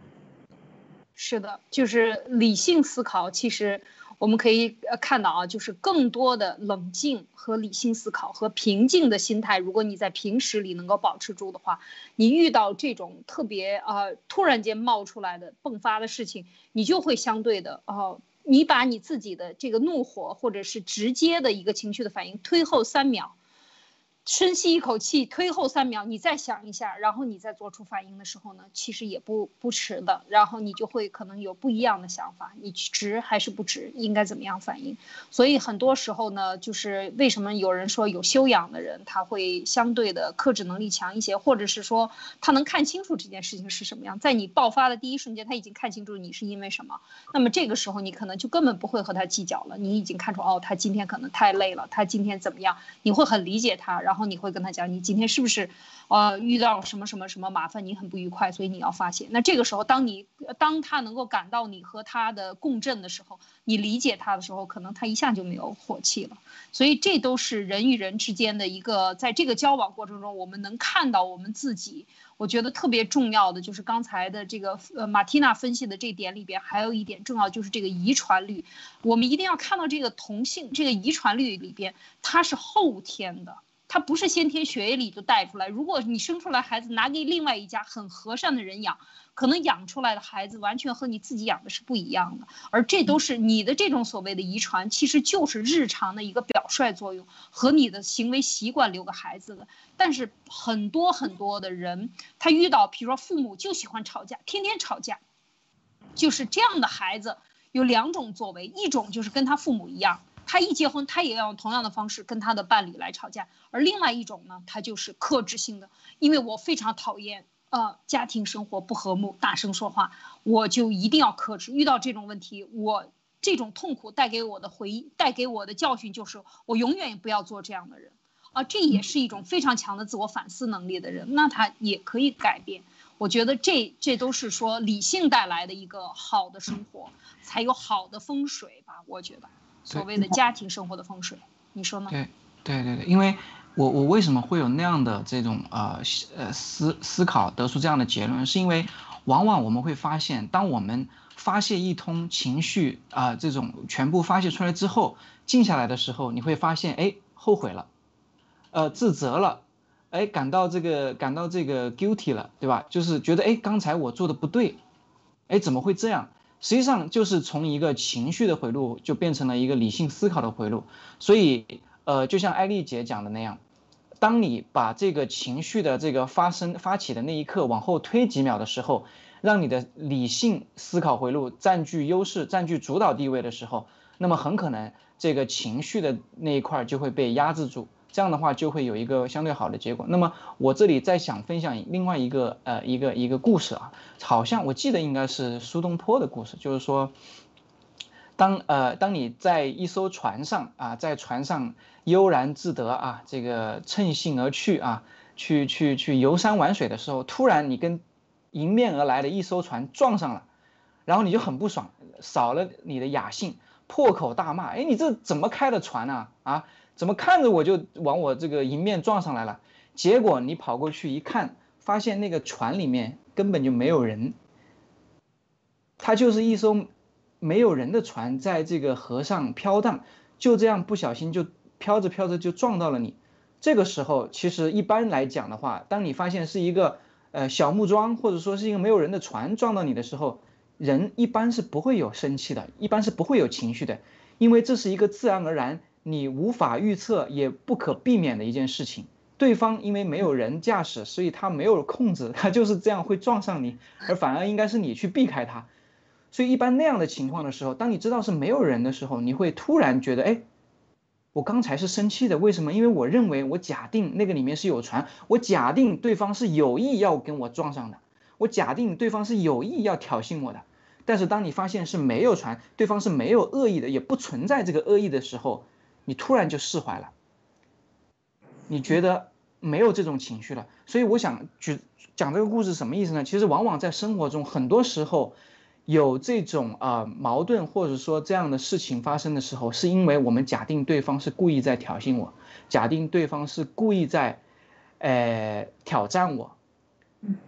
S1: 是的，就是理性思考，其实。我们可以看到啊，就是更多的冷静和理性思考和平静的心态。如果你在平时里能够保持住的话，你遇到这种特别呃突然间冒出来的迸发的事情，你就会相对的哦，你把你自己的这个怒火或者是直接的一个情绪的反应推后三秒。深吸一口气，推后三秒，你再想一下，然后你再做出反应的时候呢，其实也不不迟的。然后你就会可能有不一样的想法，你值还是不值，应该怎么样反应？所以很多时候呢，就是为什么有人说有修养的人他会相对的克制能力强一些，或者是说他能看清楚这件事情是什么样，在你爆发的第一瞬间，他已经看清楚你是因为什么。那么这个时候你可能就根本不会和他计较了，你已经看出哦，他今天可能太累了，他今天怎么样？你会很理解他，然然后你会跟他讲，你今天是不是，呃，遇到什么什么什么麻烦，你很不愉快，所以你要发泄。那这个时候，当你当他能够感到你和他的共振的时候，你理解他的时候，可能他一下就没有火气了。所以这都是人与人之间的一个，在这个交往过程中，我们能看到我们自己。我觉得特别重要的就是刚才的这个呃马蒂娜分析的这点里边，还有一点重要就是这个遗传率，我们一定要看到这个同性这个遗传率里边，它是后天的。它不是先天血液里就带出来。如果你生出来孩子拿给另外一家很和善的人养，可能养出来的孩子完全和你自己养的是不一样的。而这都是你的这种所谓的遗传，其实就是日常的一个表率作用和你的行为习惯留给孩子的。但是很多很多的人，他遇到比如说父母就喜欢吵架，天天吵架，就是这样的孩子有两种作为，一种就是跟他父母一样。他一结婚，他也要用同样的方式跟他的伴侣来吵架。而另外一种呢，他就是克制性的，因为我非常讨厌呃家庭生活不和睦、大声说话，我就一定要克制。遇到这种问题，我这种痛苦带给我的回忆、带给我的教训就是，我永远也不要做这样的人。啊，这也是一种非常强的自我反思能力的人，那他也可以改变。我觉得这这都是说理性带来的一个好的生活，才有好的风水吧。我觉得。所谓的家庭生活的风水，你说呢？
S3: 对，对对对，因为我我为什么会有那样的这种呃呃思思考，得出这样的结论，是因为往往我们会发现，当我们发泄一通情绪啊，这种全部发泄出来之后，静下来的时候，你会发现，哎，后悔了，呃，自责了，哎，感到这个感到这个 guilty 了，对吧？就是觉得，哎，刚才我做的不对，哎，怎么会这样？实际上就是从一个情绪的回路，就变成了一个理性思考的回路。所以，呃，就像艾丽姐讲的那样，当你把这个情绪的这个发生发起的那一刻往后推几秒的时候，让你的理性思考回路占据优势、占据主导地位的时候，那么很可能这个情绪的那一块就会被压制住。这样的话就会有一个相对好的结果。那么我这里再想分享另外一个呃一个一个故事啊，好像我记得应该是苏东坡的故事，就是说，当呃当你在一艘船上啊，在船上悠然自得啊，这个乘兴而去啊，去去去游山玩水的时候，突然你跟迎面而来的一艘船撞上了，然后你就很不爽，少了你的雅兴，破口大骂，哎，你这怎么开的船呢？啊？怎么看着我就往我这个迎面撞上来了？结果你跑过去一看，发现那个船里面根本就没有人，它就是一艘没有人的船，在这个河上飘荡，就这样不小心就飘着飘着就撞到了你。这个时候，其实一般来讲的话，当你发现是一个呃小木桩，或者说是一个没有人的船撞到你的时候，人一般是不会有生气的，一般是不会有情绪的，因为这是一个自然而然。你无法预测也不可避免的一件事情，对方因为没有人驾驶，所以他没有控制，他就是这样会撞上你，而反而应该是你去避开他。所以一般那样的情况的时候，当你知道是没有人的时候，你会突然觉得，哎，我刚才是生气的，为什么？因为我认为我假定那个里面是有船，我假定对方是有意要跟我撞上的，我假定对方是有意要挑衅我的。但是当你发现是没有船，对方是没有恶意的，也不存在这个恶意的时候。你突然就释怀了，你觉得没有这种情绪了，所以我想举讲这个故事什么意思呢？其实往往在生活中，很多时候有这种啊矛盾或者说这样的事情发生的时候，是因为我们假定对方是故意在挑衅我，假定对方是故意在，呃挑战我，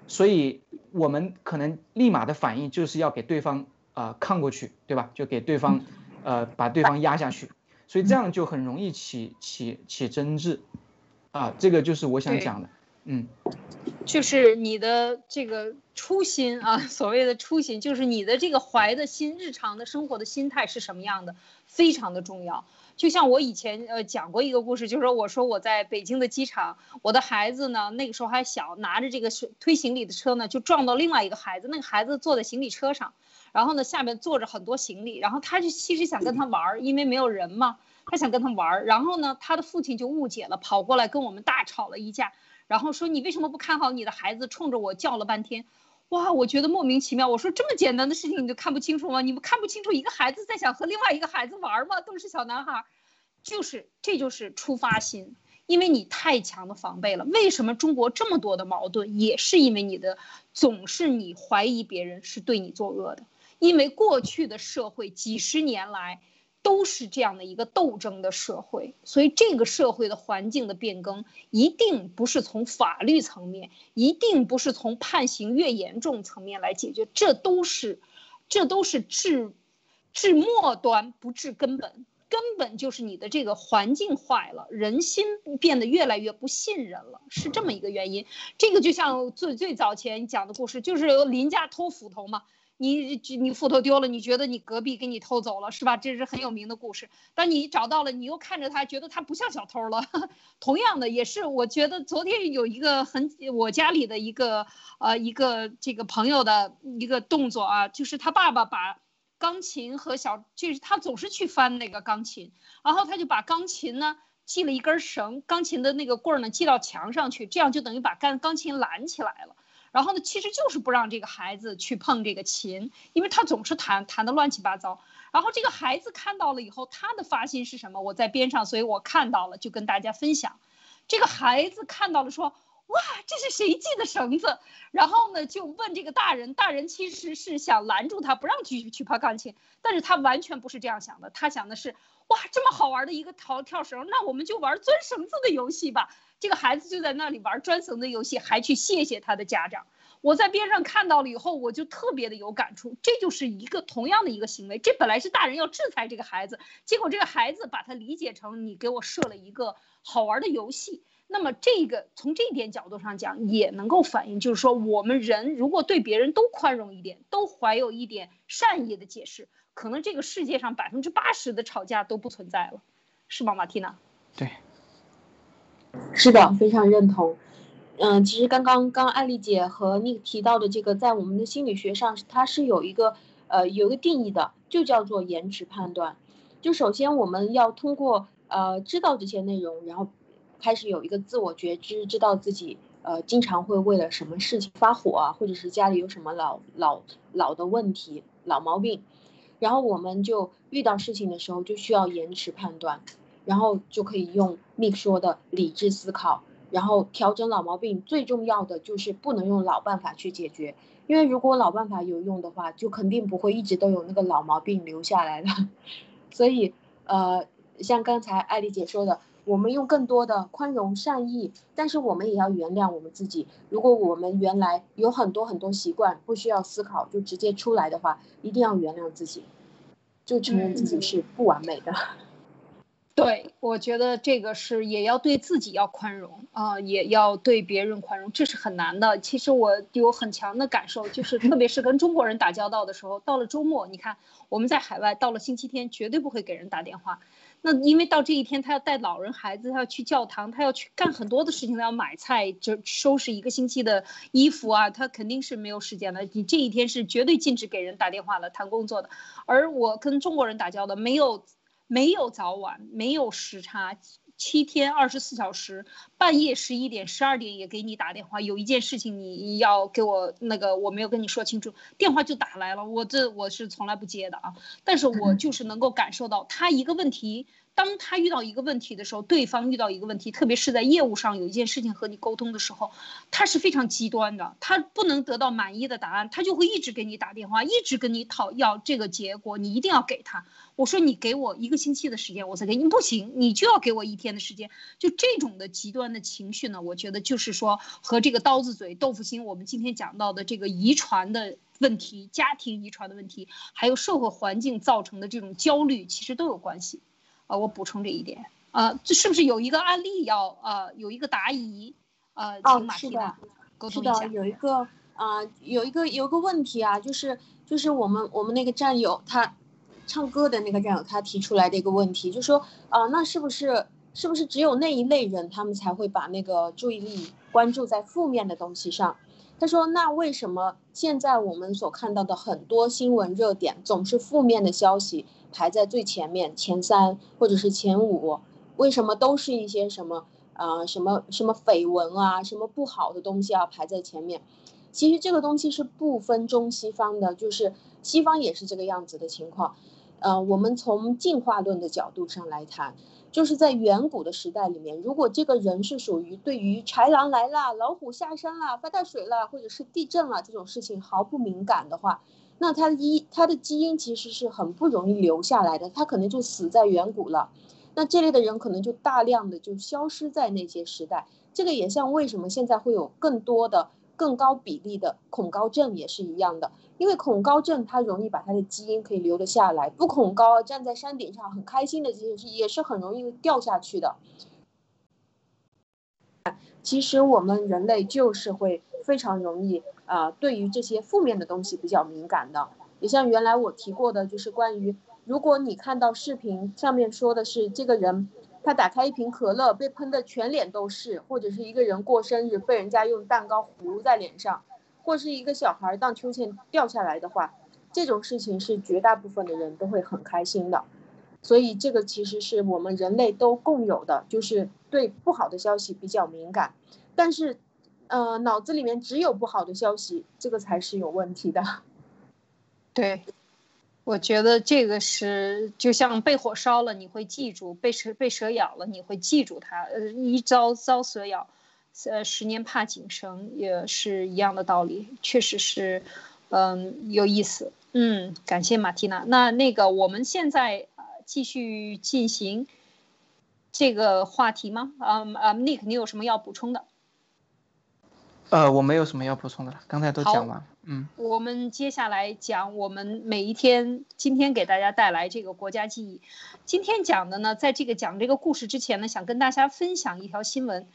S3: 所以我们可能立马的反应就是要给对方啊抗过去，对吧？就给对方呃把对方压下去。所以这样就很容易起起起争执，啊，这个就是我想讲的，嗯，
S1: 就是你的这个初心啊，所谓的初心，就是你的这个怀的心，日常的生活的心态是什么样的，非常的重要。就像我以前呃讲过一个故事，就是说我说我在北京的机场，我的孩子呢那个时候还小，拿着这个推行李的车呢，就撞到另外一个孩子，那个孩子坐在行李车上。然后呢，下面坐着很多行李，然后他就其实想跟他玩儿，因为没有人嘛，他想跟他玩儿。然后呢，他的父亲就误解了，跑过来跟我们大吵了一架，然后说你为什么不看好你的孩子？冲着我叫了半天，哇，我觉得莫名其妙。我说这么简单的事情你就看不清楚吗？你们看不清楚一个孩子在想和另外一个孩子玩吗？都是小男孩，就是这就是出发心，因为你太强的防备了。为什么中国这么多的矛盾，也是因为你的总是你怀疑别人是对你作恶的。因为过去的社会几十年来都是这样的一个斗争的社会，所以这个社会的环境的变更一定不是从法律层面，一定不是从判刑越严重层面来解决，这都是，这都是治，治末端不治根本，根本就是你的这个环境坏了，人心变得越来越不信任了，是这么一个原因。这个就像最最早前讲的故事，就是邻家偷斧头嘛。你你斧头丢了，你觉得你隔壁给你偷走了是吧？这是很有名的故事。但你找到了，你又看着他，觉得他不像小偷了。同样的，也是我觉得昨天有一个很我家里的一个呃一个这个朋友的一个动作啊，就是他爸爸把钢琴和小就是他总是去翻那个钢琴，然后他就把钢琴呢系了一根绳，钢琴的那个棍儿呢系到墙上去，这样就等于把钢钢琴拦起来了。然后呢，其实就是不让这个孩子去碰这个琴，因为他总是弹弹的乱七八糟。然后这个孩子看到了以后，他的发心是什么？我在边上，所以我看到了，就跟大家分享。这个孩子看到了，说：“哇，这是谁系的绳子？然后呢，就问这个大人，大人其实是想拦住他，不让继续去爬钢琴，但是他完全不是这样想的，他想的是，哇，这么好玩的一个跳跳绳，那我们就玩钻绳子的游戏吧。这个孩子就在那里玩专层的游戏，还去谢谢他的家长。我在边上看到了以后，我就特别的有感触。这就是一个同样的一个行为，这本来是大人要制裁这个孩子，结果这个孩子把他理解成你给我设了一个好玩的游戏。那么这个从这一点角度上讲，也能够反映，就是说我们人如果对别人都宽容一点，都怀有一点善意的解释，可能这个世界上百分之八十的吵架都不存在了，是吗，马蒂娜？
S4: 对，
S2: 是的，非常认同。嗯，其实刚刚刚艾丽姐和你提到的这个，在我们的心理学上，它是有一个呃有一个定义的，就叫做延迟判断。就首先我们要通过呃知道这些内容，然后。开始有一个自我觉知，知道自己呃经常会为了什么事情发火啊，或者是家里有什么老老老的问题、老毛病，然后我们就遇到事情的时候就需要延迟判断，然后就可以用 Mik 说的理智思考，然后调整老毛病。最重要的就是不能用老办法去解决，因为如果老办法有用的话，就肯定不会一直都有那个老毛病留下来了。所以呃，像刚才艾丽姐说的。我们用更多的宽容善意，但是我们也要原谅我们自己。如果我们原来有很多很多习惯，不需要思考就直接出来的话，一定要原谅自己，就承认自己是不完美的。
S1: 对，我觉得这个是也要对自己要宽容啊，也要对别人宽容，这是很难的。其实我有很强的感受，就是特别是跟中国人打交道的时候，到了周末，你看我们在海外，到了星期天绝对不会给人打电话。那因为到这一天，他要带老人孩子，他要去教堂，他要去干很多的事情，他要买菜，就收拾一个星期的衣服啊，他肯定是没有时间的。你这一天是绝对禁止给人打电话了，谈工作的。而我跟中国人打交道，没有没有早晚，没有时差。七天二十四小时，半夜十一点、十二点也给你打电话。有一件事情你要给我那个，我没有跟你说清楚，电话就打来了。我这我是从来不接的啊，但是我 就是能够感受到他一个问题。当他遇到一个问题的时候，对方遇到一个问题，特别是在业务上有一件事情和你沟通的时候，他是非常极端的，他不能得到满意的答案，他就会一直给你打电话，一直跟你讨要这个结果，你一定要给他。我说你给我一个星期的时间，我再给你，不行，你就要给我一天的时间。就这种的极端的情绪呢，我觉得就是说和这个刀子嘴豆腐心，我们今天讲到的这个遗传的问题、家庭遗传的问题，还有社会环境造成的这种焦虑，其实都有关系。啊，我补充这一点啊，这是不是有一个案例要啊，有一个答疑啊，请马蒂娜沟通一下。
S2: 是的，有一个啊，有一个有个问题啊，就是就是我们我们那个战友他唱歌的那个战友他提出来的一个问题，就说啊，那是不是是不是只有那一类人他们才会把那个注意力关注在负面的东西上？他说，那为什么现在我们所看到的很多新闻热点总是负面的消息？排在最前面前三或者是前五，为什么都是一些什么啊什么什么绯闻啊什么不好的东西啊排在前面？其实这个东西是不分中西方的，就是西方也是这个样子的情况。呃，我们从进化论的角度上来谈，就是在远古的时代里面，如果这个人是属于对于豺狼来了、老虎下山了、发大水了或者是地震了这种事情毫不敏感的话。那他一他的基因其实是很不容易留下来的，他可能就死在远古了。那这类的人可能就大量的就消失在那些时代。这个也像为什么现在会有更多的更高比例的恐高症也是一样的，因为恐高症它容易把它的基因可以留得下来，不恐高站在山顶上很开心的这些是也是很容易掉下去的。其实我们人类就是会非常容易。啊，对于这些负面的东西比较敏感的，也像原来我提过的，就是关于如果你看到视频上面说的是这个人，他打开一瓶可乐被喷的全脸都是，或者是一个人过生日被人家用蛋糕糊在脸上，或是一个小孩荡秋千掉下来的话，这种事情是绝大部分的人都会很开心的，所以这个其实是我们人类都共有的，就是对不好的消息比较敏感，但是。呃，脑子里面只有不好的消息，这个才是有问题的。
S1: 对，我觉得这个是就像被火烧了，你会记住；被蛇被蛇咬了，你会记住它。呃，一遭遭蛇咬，呃，十年怕井绳也是一样的道理，确实是，嗯，有意思。嗯，感谢马蒂娜。那那个我们现在继续进行这个话题吗？嗯啊，Nick，你有什么要补充的？
S4: 呃，我没有什么要补充的了，刚才都讲完。嗯，
S1: 我们接下来讲我们每一天，今天给大家带来这个国家记忆。今天讲的呢，在这个讲这个故事之前呢，想跟大家分享一条新闻。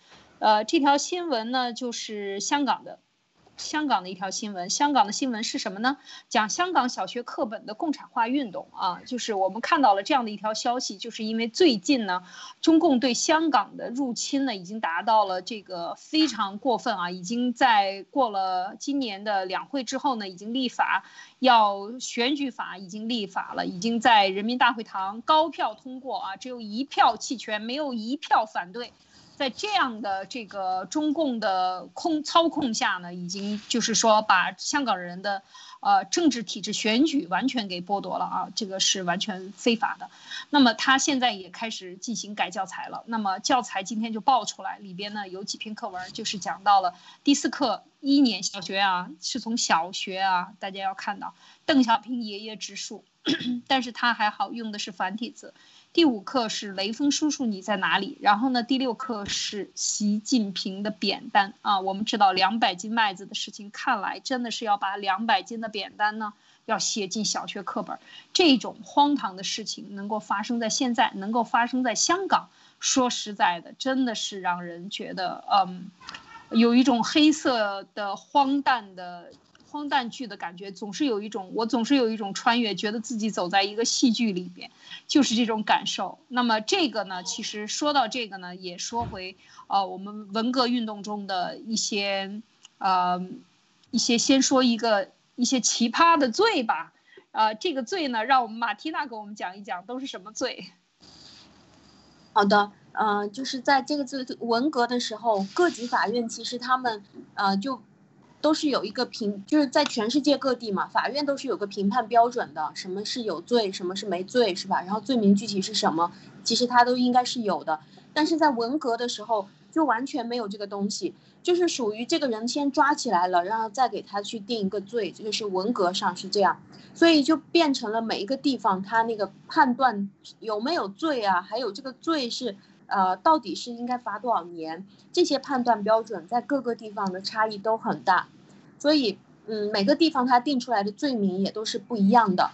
S1: 呃，这条新闻呢，就是香港的。香港的一条新闻，香港的新闻是什么呢？讲香港小学课本的共产化运动啊，就是我们看到了这样的一条消息，就是因为最近呢，中共对香港的入侵呢，已经达到了这个非常过分啊，已经在过了今年的两会之后呢，已经立法要选举法已经立法了，已经在人民大会堂高票通过啊，只有一票弃权，没有一票反对。在这样的这个中共的控操控下呢，已经就是说把香港人的，呃政治体制选举完全给剥夺了啊，这个是完全非法的。那么他现在也开始进行改教材了。那么教材今天就爆出来，里边呢有几篇课文，就是讲到了第四课一年小学啊，是从小学啊，大家要看到邓小平爷爷植树，但是他还好用的是繁体字。第五课是雷锋叔叔你在哪里？然后呢，第六课是习近平的扁担啊。我们知道两百斤麦子的事情，看来真的是要把两百斤的扁担呢，要写进小学课本。这种荒唐的事情能够发生在现在，能够发生在香港，说实在的，真的是让人觉得，嗯，有一种黑色的荒诞的。荒诞剧的感觉总是有一种，我总是有一种穿越，觉得自己走在一个戏剧里边，就是这种感受。那么这个呢，其实说到这个呢，也说回呃我们文革运动中的一些呃一些，先说一个一些奇葩的罪吧。呃，这个罪呢，让我们马蒂娜给我们讲一讲都是什么罪。
S2: 好的，嗯，就是在这个罪文革的时候，各级法院其实他们呃就。都是有一个评，就是在全世界各地嘛，法院都是有个评判标准的，什么是有罪，什么是没罪，是吧？然后罪名具体是什么，其实它都应该是有的。但是在文革的时候就完全没有这个东西，就是属于这个人先抓起来了，然后再给他去定一个罪，这个是文革上是这样，所以就变成了每一个地方他那个判断有没有罪啊，还有这个罪是。呃，到底是应该罚多少年？这些判断标准在各个地方的差异都很大，所以，嗯，每个地方它定出来的罪名也都是不一样的。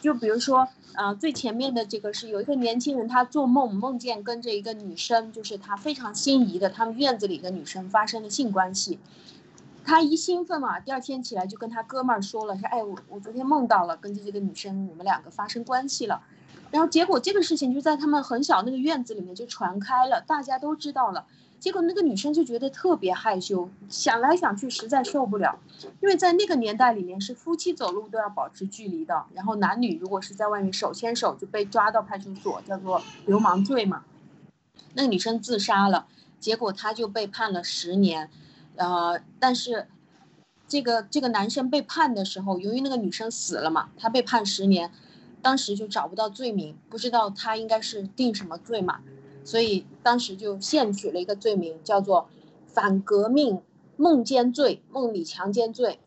S2: 就比如说，呃，最前面的这个是有一个年轻人，他做梦梦见跟着一个女生，就是他非常心仪的他们院子里的女生发生了性关系，他一兴奋嘛，第二天起来就跟他哥们儿说了，说，哎，我我昨天梦到了跟着这个女生，我们两个发生关系了。然后结果这个事情就在他们很小那个院子里面就传开了，大家都知道了。结果那个女生就觉得特别害羞，想来想去实在受不了，因为在那个年代里面是夫妻走路都要保持距离的，然后男女如果是在外面手牵手就被抓到派出所，叫做流氓罪嘛。那个女生自杀了，结果她就被判了十年，呃，但是这个这个男生被判的时候，由于那个女生死了嘛，他被判十年。当时就找不到罪名，不知道他应该是定什么罪嘛，所以当时就现取了一个罪名，叫做反革命梦奸罪、梦里强奸罪。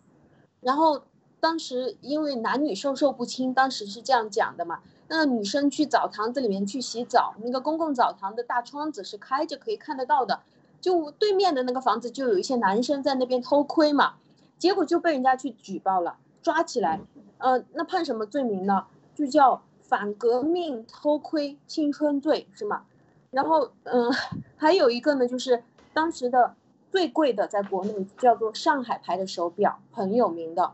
S2: 然后当时因为男女授受不亲，当时是这样讲的嘛。那个女生去澡堂子里面去洗澡，那个公共澡堂的大窗子是开着，可以看得到的。就对面的那个房子就有一些男生在那边偷窥嘛，结果就被人家去举报了，抓起来。呃，那判什么罪名呢？就叫反革命偷窥青春罪是吗？然后嗯，还有一个呢，就是当时的最贵的，在国内叫做上海牌的手表，很有名的。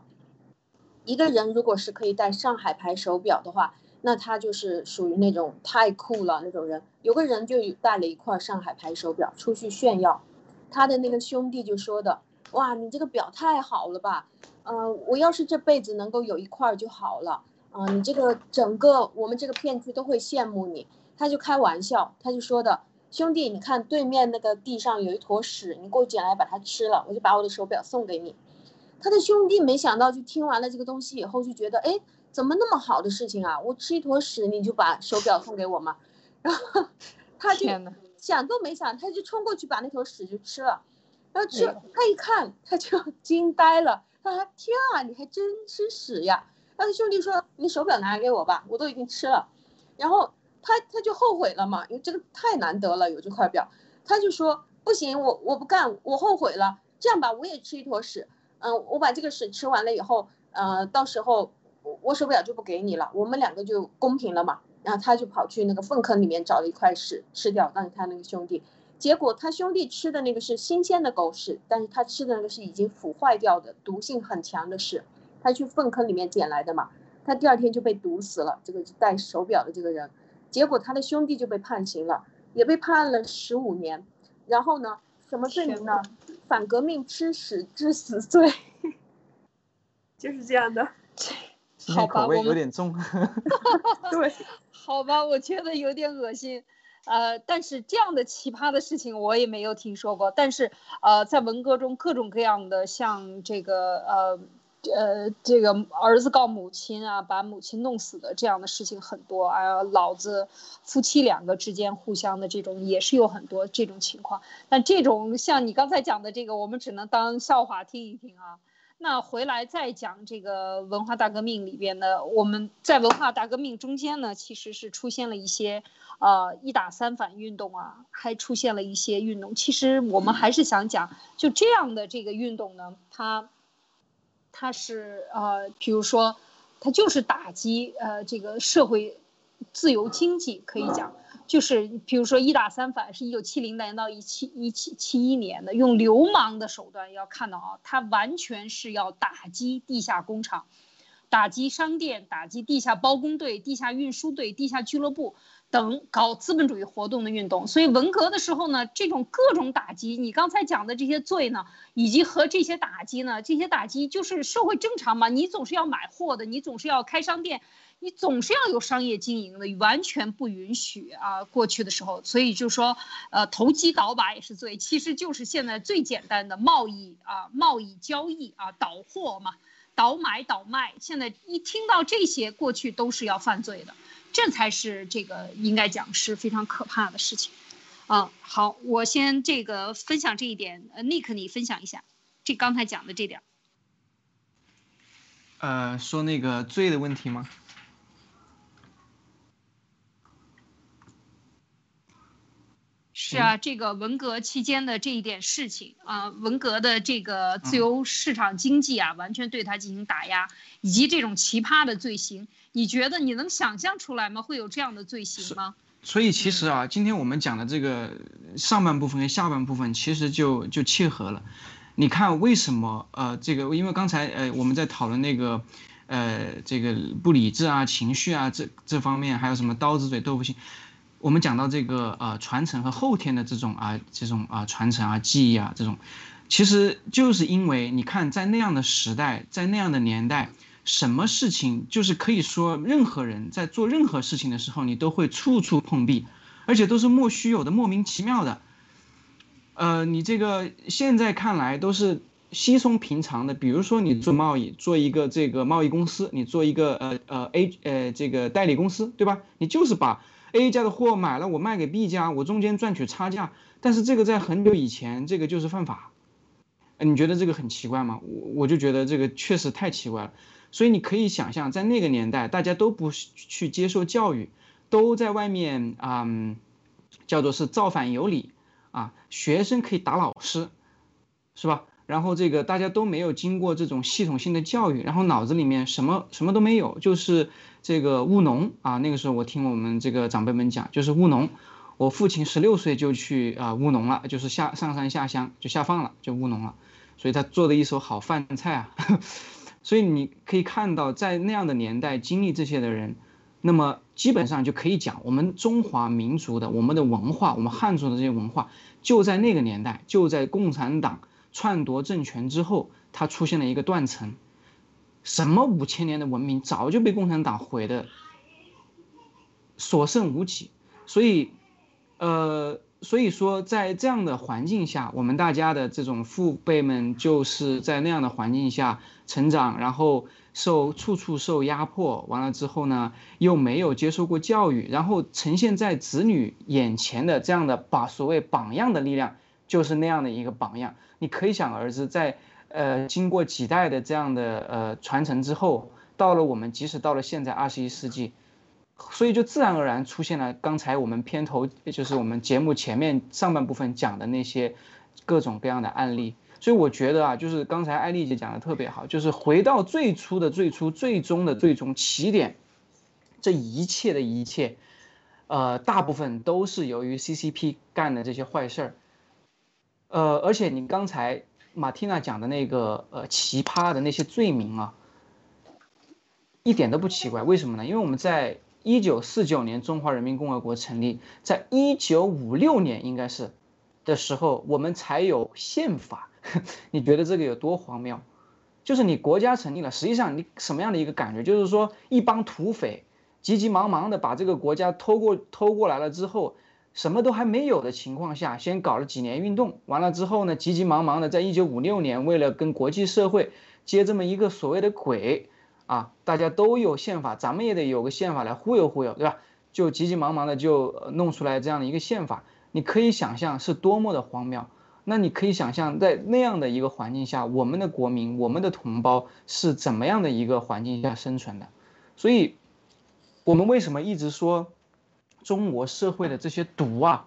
S2: 一个人如果是可以戴上海牌手表的话，那他就是属于那种太酷了那种人。有个人就带了一块上海牌手表出去炫耀，他的那个兄弟就说的：“哇，你这个表太好了吧？嗯，我要是这辈子能够有一块就好了。”啊，你这个整个我们这个片区都会羡慕你。他就开玩笑，他就说的，兄弟，你看对面那个地上有一坨屎，你给我捡来把它吃了，我就把我的手表送给你。他的兄弟没想到，就听完了这个东西以后，就觉得，哎，怎么那么好的事情啊？我吃一坨屎，你就把手表送给我吗？然后他就想都没想，他就冲过去把那坨屎就吃了。然后吃他一看他就 惊呆了，他说天啊，你还真吃屎呀！他的兄弟说你手表拿给我吧，我都已经吃了。然后他他就后悔了嘛，因为这个太难得了，有这块表，他就说不行，我我不干，我后悔了。这样吧，我也吃一坨屎，嗯，我把这个屎吃完了以后，呃，到时候我我手表就不给你了，我们两个就公平了嘛。然后他就跑去那个粪坑里面找了一块屎吃掉，让他那个兄弟。结果他兄弟吃的那个是新鲜的狗屎，但是他吃的那个是已经腐坏掉的、毒性很强的屎，他去粪坑里面捡来的嘛。他第二天就被毒死了，这个戴手表的这个人。结果他的兄弟就被判刑了，也被判了十五年。然后呢，什么罪名呢？反革命吃屎致死罪，就是这样的。
S1: 好吧，我
S5: 有点重。
S2: 对，
S1: 好吧，我觉得有点恶心。呃，但是这样的奇葩的事情我也没有听说过。但是呃，在文革中各种各样的像这个呃呃这个儿子告母亲啊，把母亲弄死的这样的事情很多。啊，老子夫妻两个之间互相的这种也是有很多这种情况。但这种像你刚才讲的这个，我们只能当笑话听一听啊。那回来再讲这个文化大革命里边的，我们在文化大革命中间呢，其实是出现了一些，呃，一打三反运动啊，还出现了一些运动。其实我们还是想讲，就这样的这个运动呢，它，它是呃，比如说，它就是打击呃这个社会自由经济，可以讲。就是比如说一打三反是一九七零年到一七一七七一年的，用流氓的手段，要看到啊，它完全是要打击地下工厂，打击商店，打击地下包工队、地下运输队、地下俱乐部等搞资本主义活动的运动。所以文革的时候呢，这种各种打击，你刚才讲的这些罪呢，以及和这些打击呢，这些打击就是社会正常嘛，你总是要买货的，你总是要开商店。你总是要有商业经营的，完全不允许啊！过去的时候，所以就说，呃，投机倒把也是罪，其实就是现在最简单的贸易啊，贸易交易啊，倒货嘛，倒买倒卖。现在一听到这些，过去都是要犯罪的，这才是这个应该讲是非常可怕的事情。啊，好，我先这个分享这一点，呃，Nick 你分享一下，这刚才讲的这点。
S3: 呃，说那个罪的问题吗？
S1: 是啊，这个文革期间的这一点事情啊，文革的这个自由市场经济啊，完全对他进行打压，以及这种奇葩的罪行，你觉得你能想象出来吗？会有这样的罪行吗？
S3: 所以其实啊，今天我们讲的这个上半部分跟下半部分，其实就就切合了。你看为什么呃，这个因为刚才呃我们在讨论那个呃这个不理智啊、情绪啊这这方面，还有什么刀子嘴豆腐心。我们讲到这个呃传承和后天的这种啊这种啊传承啊记忆啊这种，其实就是因为你看在那样的时代，在那样的年代，什么事情就是可以说任何人在做任何事情的时候，你都会处处碰壁，而且都是莫须有的莫名其妙的。呃，你这个现在看来都是稀松平常的，比如说你做贸易，做一个这个贸易公司，你做一个呃呃 A 呃这个代理公司，对吧？你就是把。A 家的货买了，我卖给 B 家，我中间赚取差价。但是这个在很久以前，这个就是犯法。你觉得这个很奇怪吗？我我就觉得这个确实太奇怪了。所以你可以想象，在那个年代，大家都不去接受教育，都在外面啊，叫做是造反有理啊，学生可以打老师，是吧？然后这个大家都没有经过这种系统性的教育，然后脑子里面什么什么都没有，就是这个务农啊。那个时候我听我们这个长辈们讲，就是务农。我父亲十六岁就去啊务农了，就是下上山下乡就下放了，就务农了。所以他做的一手好饭菜啊。所以你可以看到，在那样的年代经历这些的人，那么基本上就可以讲，我们中华民族的我们的文化，我们汉族的这些文化，就在那个年代，就在共产党。篡夺政权之后，它出现了一个断层，什么五千年的文明早就被共产党毁的所剩无几。所以，呃，所以说在这样的环境下，我们大家的这种父辈们就是在那样的环境下成长，然后受处处受压迫，完了之后呢，又没有接受过教育，然后呈现在子女眼前的这样的把所谓榜样的力量。就是那样的一个榜样。你可以想而知，在呃经过几代的这样的呃传承之后，到了我们即使到了现在二十一世纪，所以就自然而然出现了刚才我们片头就是我们节目前面上半部分讲的那些各种各样的案例。所以我觉得啊，就是刚才艾丽姐讲的特别好，就是回到最初的最初、最终的最终起点，这一切的一切，呃，大部分都是由于 CCP 干的这些坏事儿。呃，而且你刚才马蒂娜讲的那个呃奇葩的那些罪名啊，一点都不奇怪。为什么呢？因为我们在一九四九年中华人民共和国成立，在一九五六年应该是的时候，我们才有宪法。你觉得这个有多荒谬？就是你国家成立了，实际上你什么样的一个感觉？就是说一帮土匪急急忙忙的把这个国家偷过偷过来了之后，什么都还没有的情况下，先搞了几年运动，完了之后呢，急急忙忙的在一九五六年，为了跟国际社会接这么一个所谓的轨啊，大家都有宪法，咱们也得有个宪法来忽悠忽悠，对吧？就急急忙忙的就弄出来这样的一个宪法，你可以想象是多么的荒谬。那你可以想象，在那样的一个环境下，我们的国民、我们的同胞是怎么样的一个环境下生存的？所以，我们为什么一直说中国社会的这些毒啊？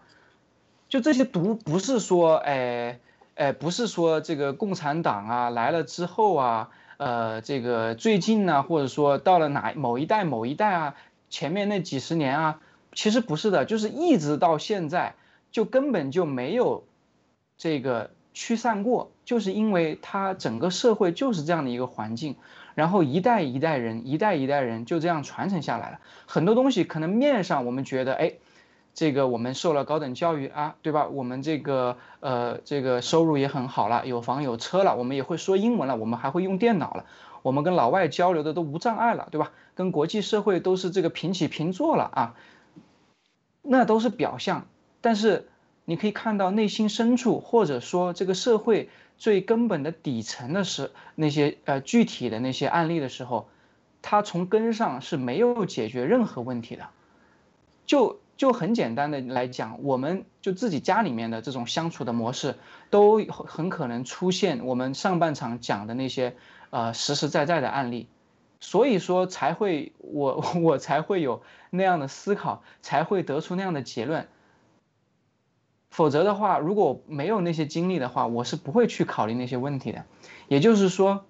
S3: 就这些毒，不是说，哎，哎，不是说这个共产党啊来了之后啊，呃，这个最近呢，或者说到了哪某一代、某一代啊，前面那几十年啊，其实不是的，就是一直到现在，就根本就没有。这个驱散过，就是因为它整个社会就是这样的一个环境，然后一代一代人，一代一代人就这样传承下来了。很多东西可能面上我们觉得，哎，这个我们受了高等教育啊，对吧？我们这个呃这个收入也很好了，有房有车了，我们也会说英文了，我们还会用电脑了，我们跟老外交流的都无障碍了，对吧？跟国际社会都是这个平起平坐了啊，那都是表象，但是。你可以看到内心深处，或者说这个社会最根本的底层的是那些呃具体的那些案例的时候，它从根上是没有解决任何问题的。就就很简单的来讲，我们就自己家里面的这种相处的模式，都很可能出现我们上半场讲的那些呃实实在在的案例，所以说才会我我才会有那样的思考，才会得出那样的结论。否则的话，如果没有那些经历的话，我是不会去考虑那些问题的。也就是说，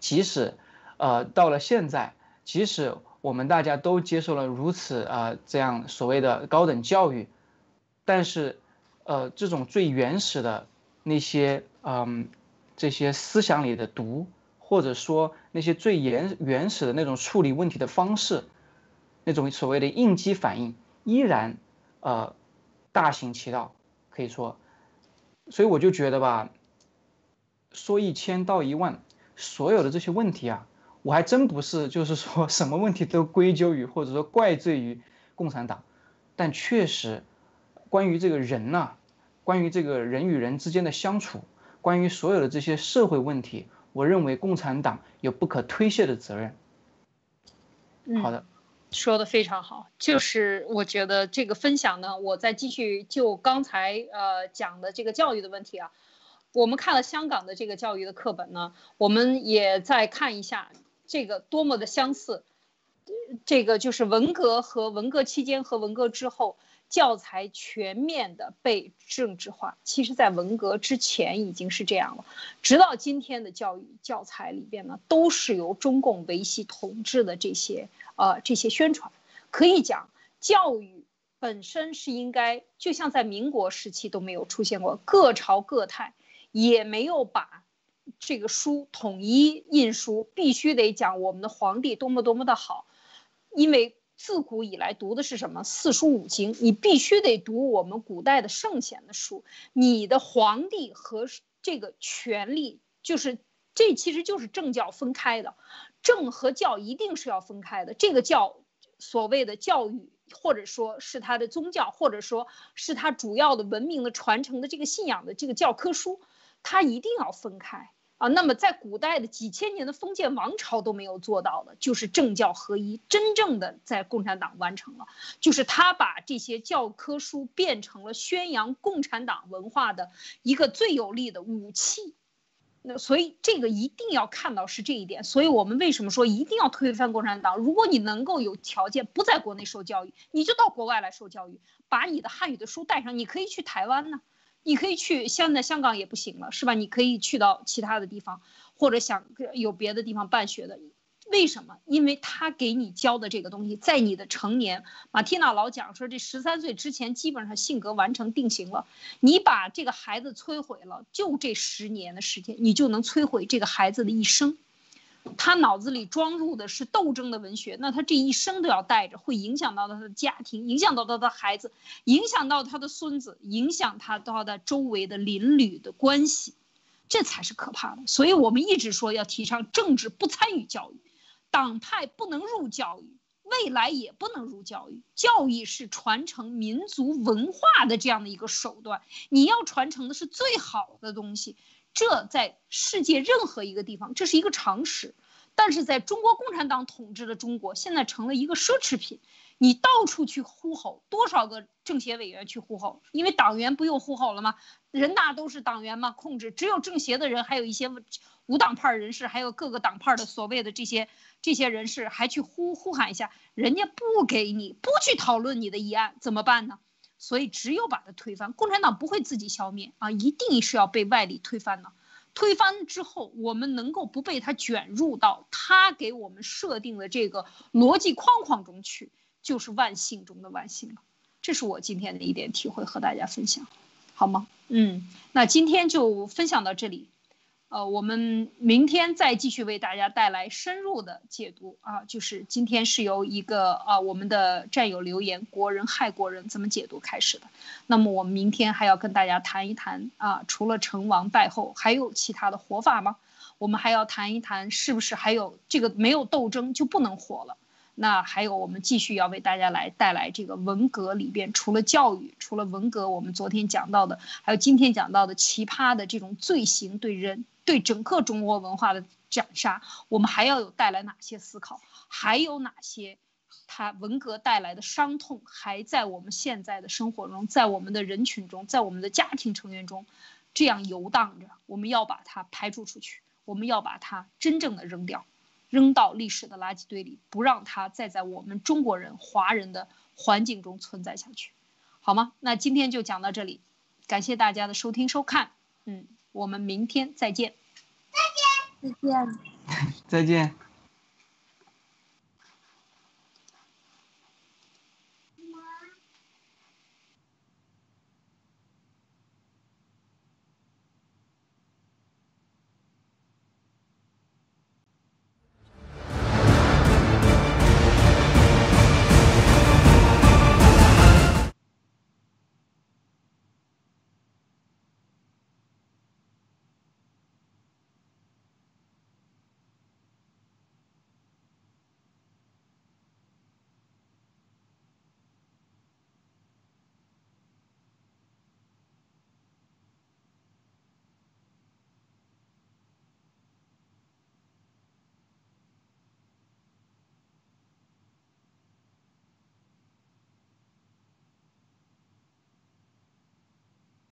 S3: 即使，呃，到了现在，即使我们大家都接受了如此啊这样所谓的高等教育，但是，呃，这种最原始的那些嗯这些思想里的毒，或者说那些最原原始的那种处理问题的方式，那种所谓的应激反应，依然，呃，大行其道。可以说，所以我就觉得吧，说一千道一万，所有的这些问题啊，我还真不是就是说什么问题都归咎于或者说怪罪于共产党，但确实，关于这个人呐，关于这个人与人之间的相处，关于所有的这些社会问题，我认为共产党有不可推卸的责任。好的。
S1: 说的非常好，就是我觉得这个分享呢，我再继续就刚才呃讲的这个教育的问题啊，我们看了香港的这个教育的课本呢，我们也再看一下这个多么的相似，这个就是文革和文革期间和文革之后。教材全面的被政治化，其实，在文革之前已经是这样了。直到今天的教育教材里边呢，都是由中共维系统治的这些呃这些宣传。可以讲，教育本身是应该，就像在民国时期都没有出现过，各朝各派也没有把这个书统一印书，必须得讲我们的皇帝多么多么的好，因为。自古以来读的是什么四书五经？你必须得读我们古代的圣贤的书。你的皇帝和这个权力，就是这其实就是政教分开的，政和教一定是要分开的。这个教所谓的教育，或者说是他的宗教，或者说是他主要的文明的传承的这个信仰的这个教科书，它一定要分开。啊，那么在古代的几千年的封建王朝都没有做到的，就是政教合一，真正的在共产党完成了，就是他把这些教科书变成了宣扬共产党文化的一个最有力的武器。那所以这个一定要看到是这一点，所以我们为什么说一定要推翻共产党？如果你能够有条件不在国内受教育，你就到国外来受教育，把你的汉语的书带上，你可以去台湾呢。你可以去，现在香港也不行了，是吧？你可以去到其他的地方，或者想有别的地方办学的，为什么？因为他给你教的这个东西，在你的成年，马蒂娜老讲说，这十三岁之前基本上性格完成定型了。你把这个孩子摧毁了，就这十年的时间，你就能摧毁这个孩子的一生。他脑子里装入的是斗争的文学，那他这一生都要带着，会影响到他的家庭，影响到他的孩子，影响到他的孙子，影响他到他周围的邻里的关系，这才是可怕的。所以我们一直说要提倡政治不参与教育，党派不能入教育，未来也不能入教育。教育是传承民族文化的这样的一个手段，你要传承的是最好的东西。这在世界任何一个地方，这是一个常识，但是在中国共产党统治的中国，现在成了一个奢侈品。你到处去呼吼，多少个政协委员去呼吼？因为党员不用呼吼了吗？人大都是党员嘛，控制只有政协的人，还有一些无党派人士，还有各个党派的所谓的这些这些人士，还去呼呼喊一下，人家不给你，不去讨论你的议案，怎么办呢？所以只有把它推翻，共产党不会自己消灭啊，一定是要被外力推翻的。推翻之后，我们能够不被他卷入到他给我们设定的这个逻辑框框中去，就是万幸中的万幸了。这是我今天的一点体会，和大家分享，好吗？嗯，那今天就分享到这里。呃，我们明天再继续为大家带来深入的解读啊，就是今天是由一个啊我们的战友留言“国人害国人”怎么解读开始的。那么我们明天还要跟大家谈一谈啊，除了成王败后，还有其他的活法吗？我们还要谈一谈，是不是还有这个没有斗争就不能活了？那还有，我们继续要为大家来带来这个文革里边，除了教育，除了文革，我们昨天讲到的，还有今天讲到的奇葩的这种罪行对人、对整个中国文化的斩杀，我们还要有带来哪些思考？还有哪些，它文革带来的伤痛还在我们现在的生活中，在我们的人群中，在我们的家庭成员中，这样游荡着？我们要把它排除出去，我们要把它真正的扔掉。扔到历史的垃圾堆里，不让它再在我们中国人、华人的环境中存在下去，好吗？那今天就讲到这里，感谢大家的收听收看，嗯，我们明天再见，
S2: 再见，再见，
S4: 再见。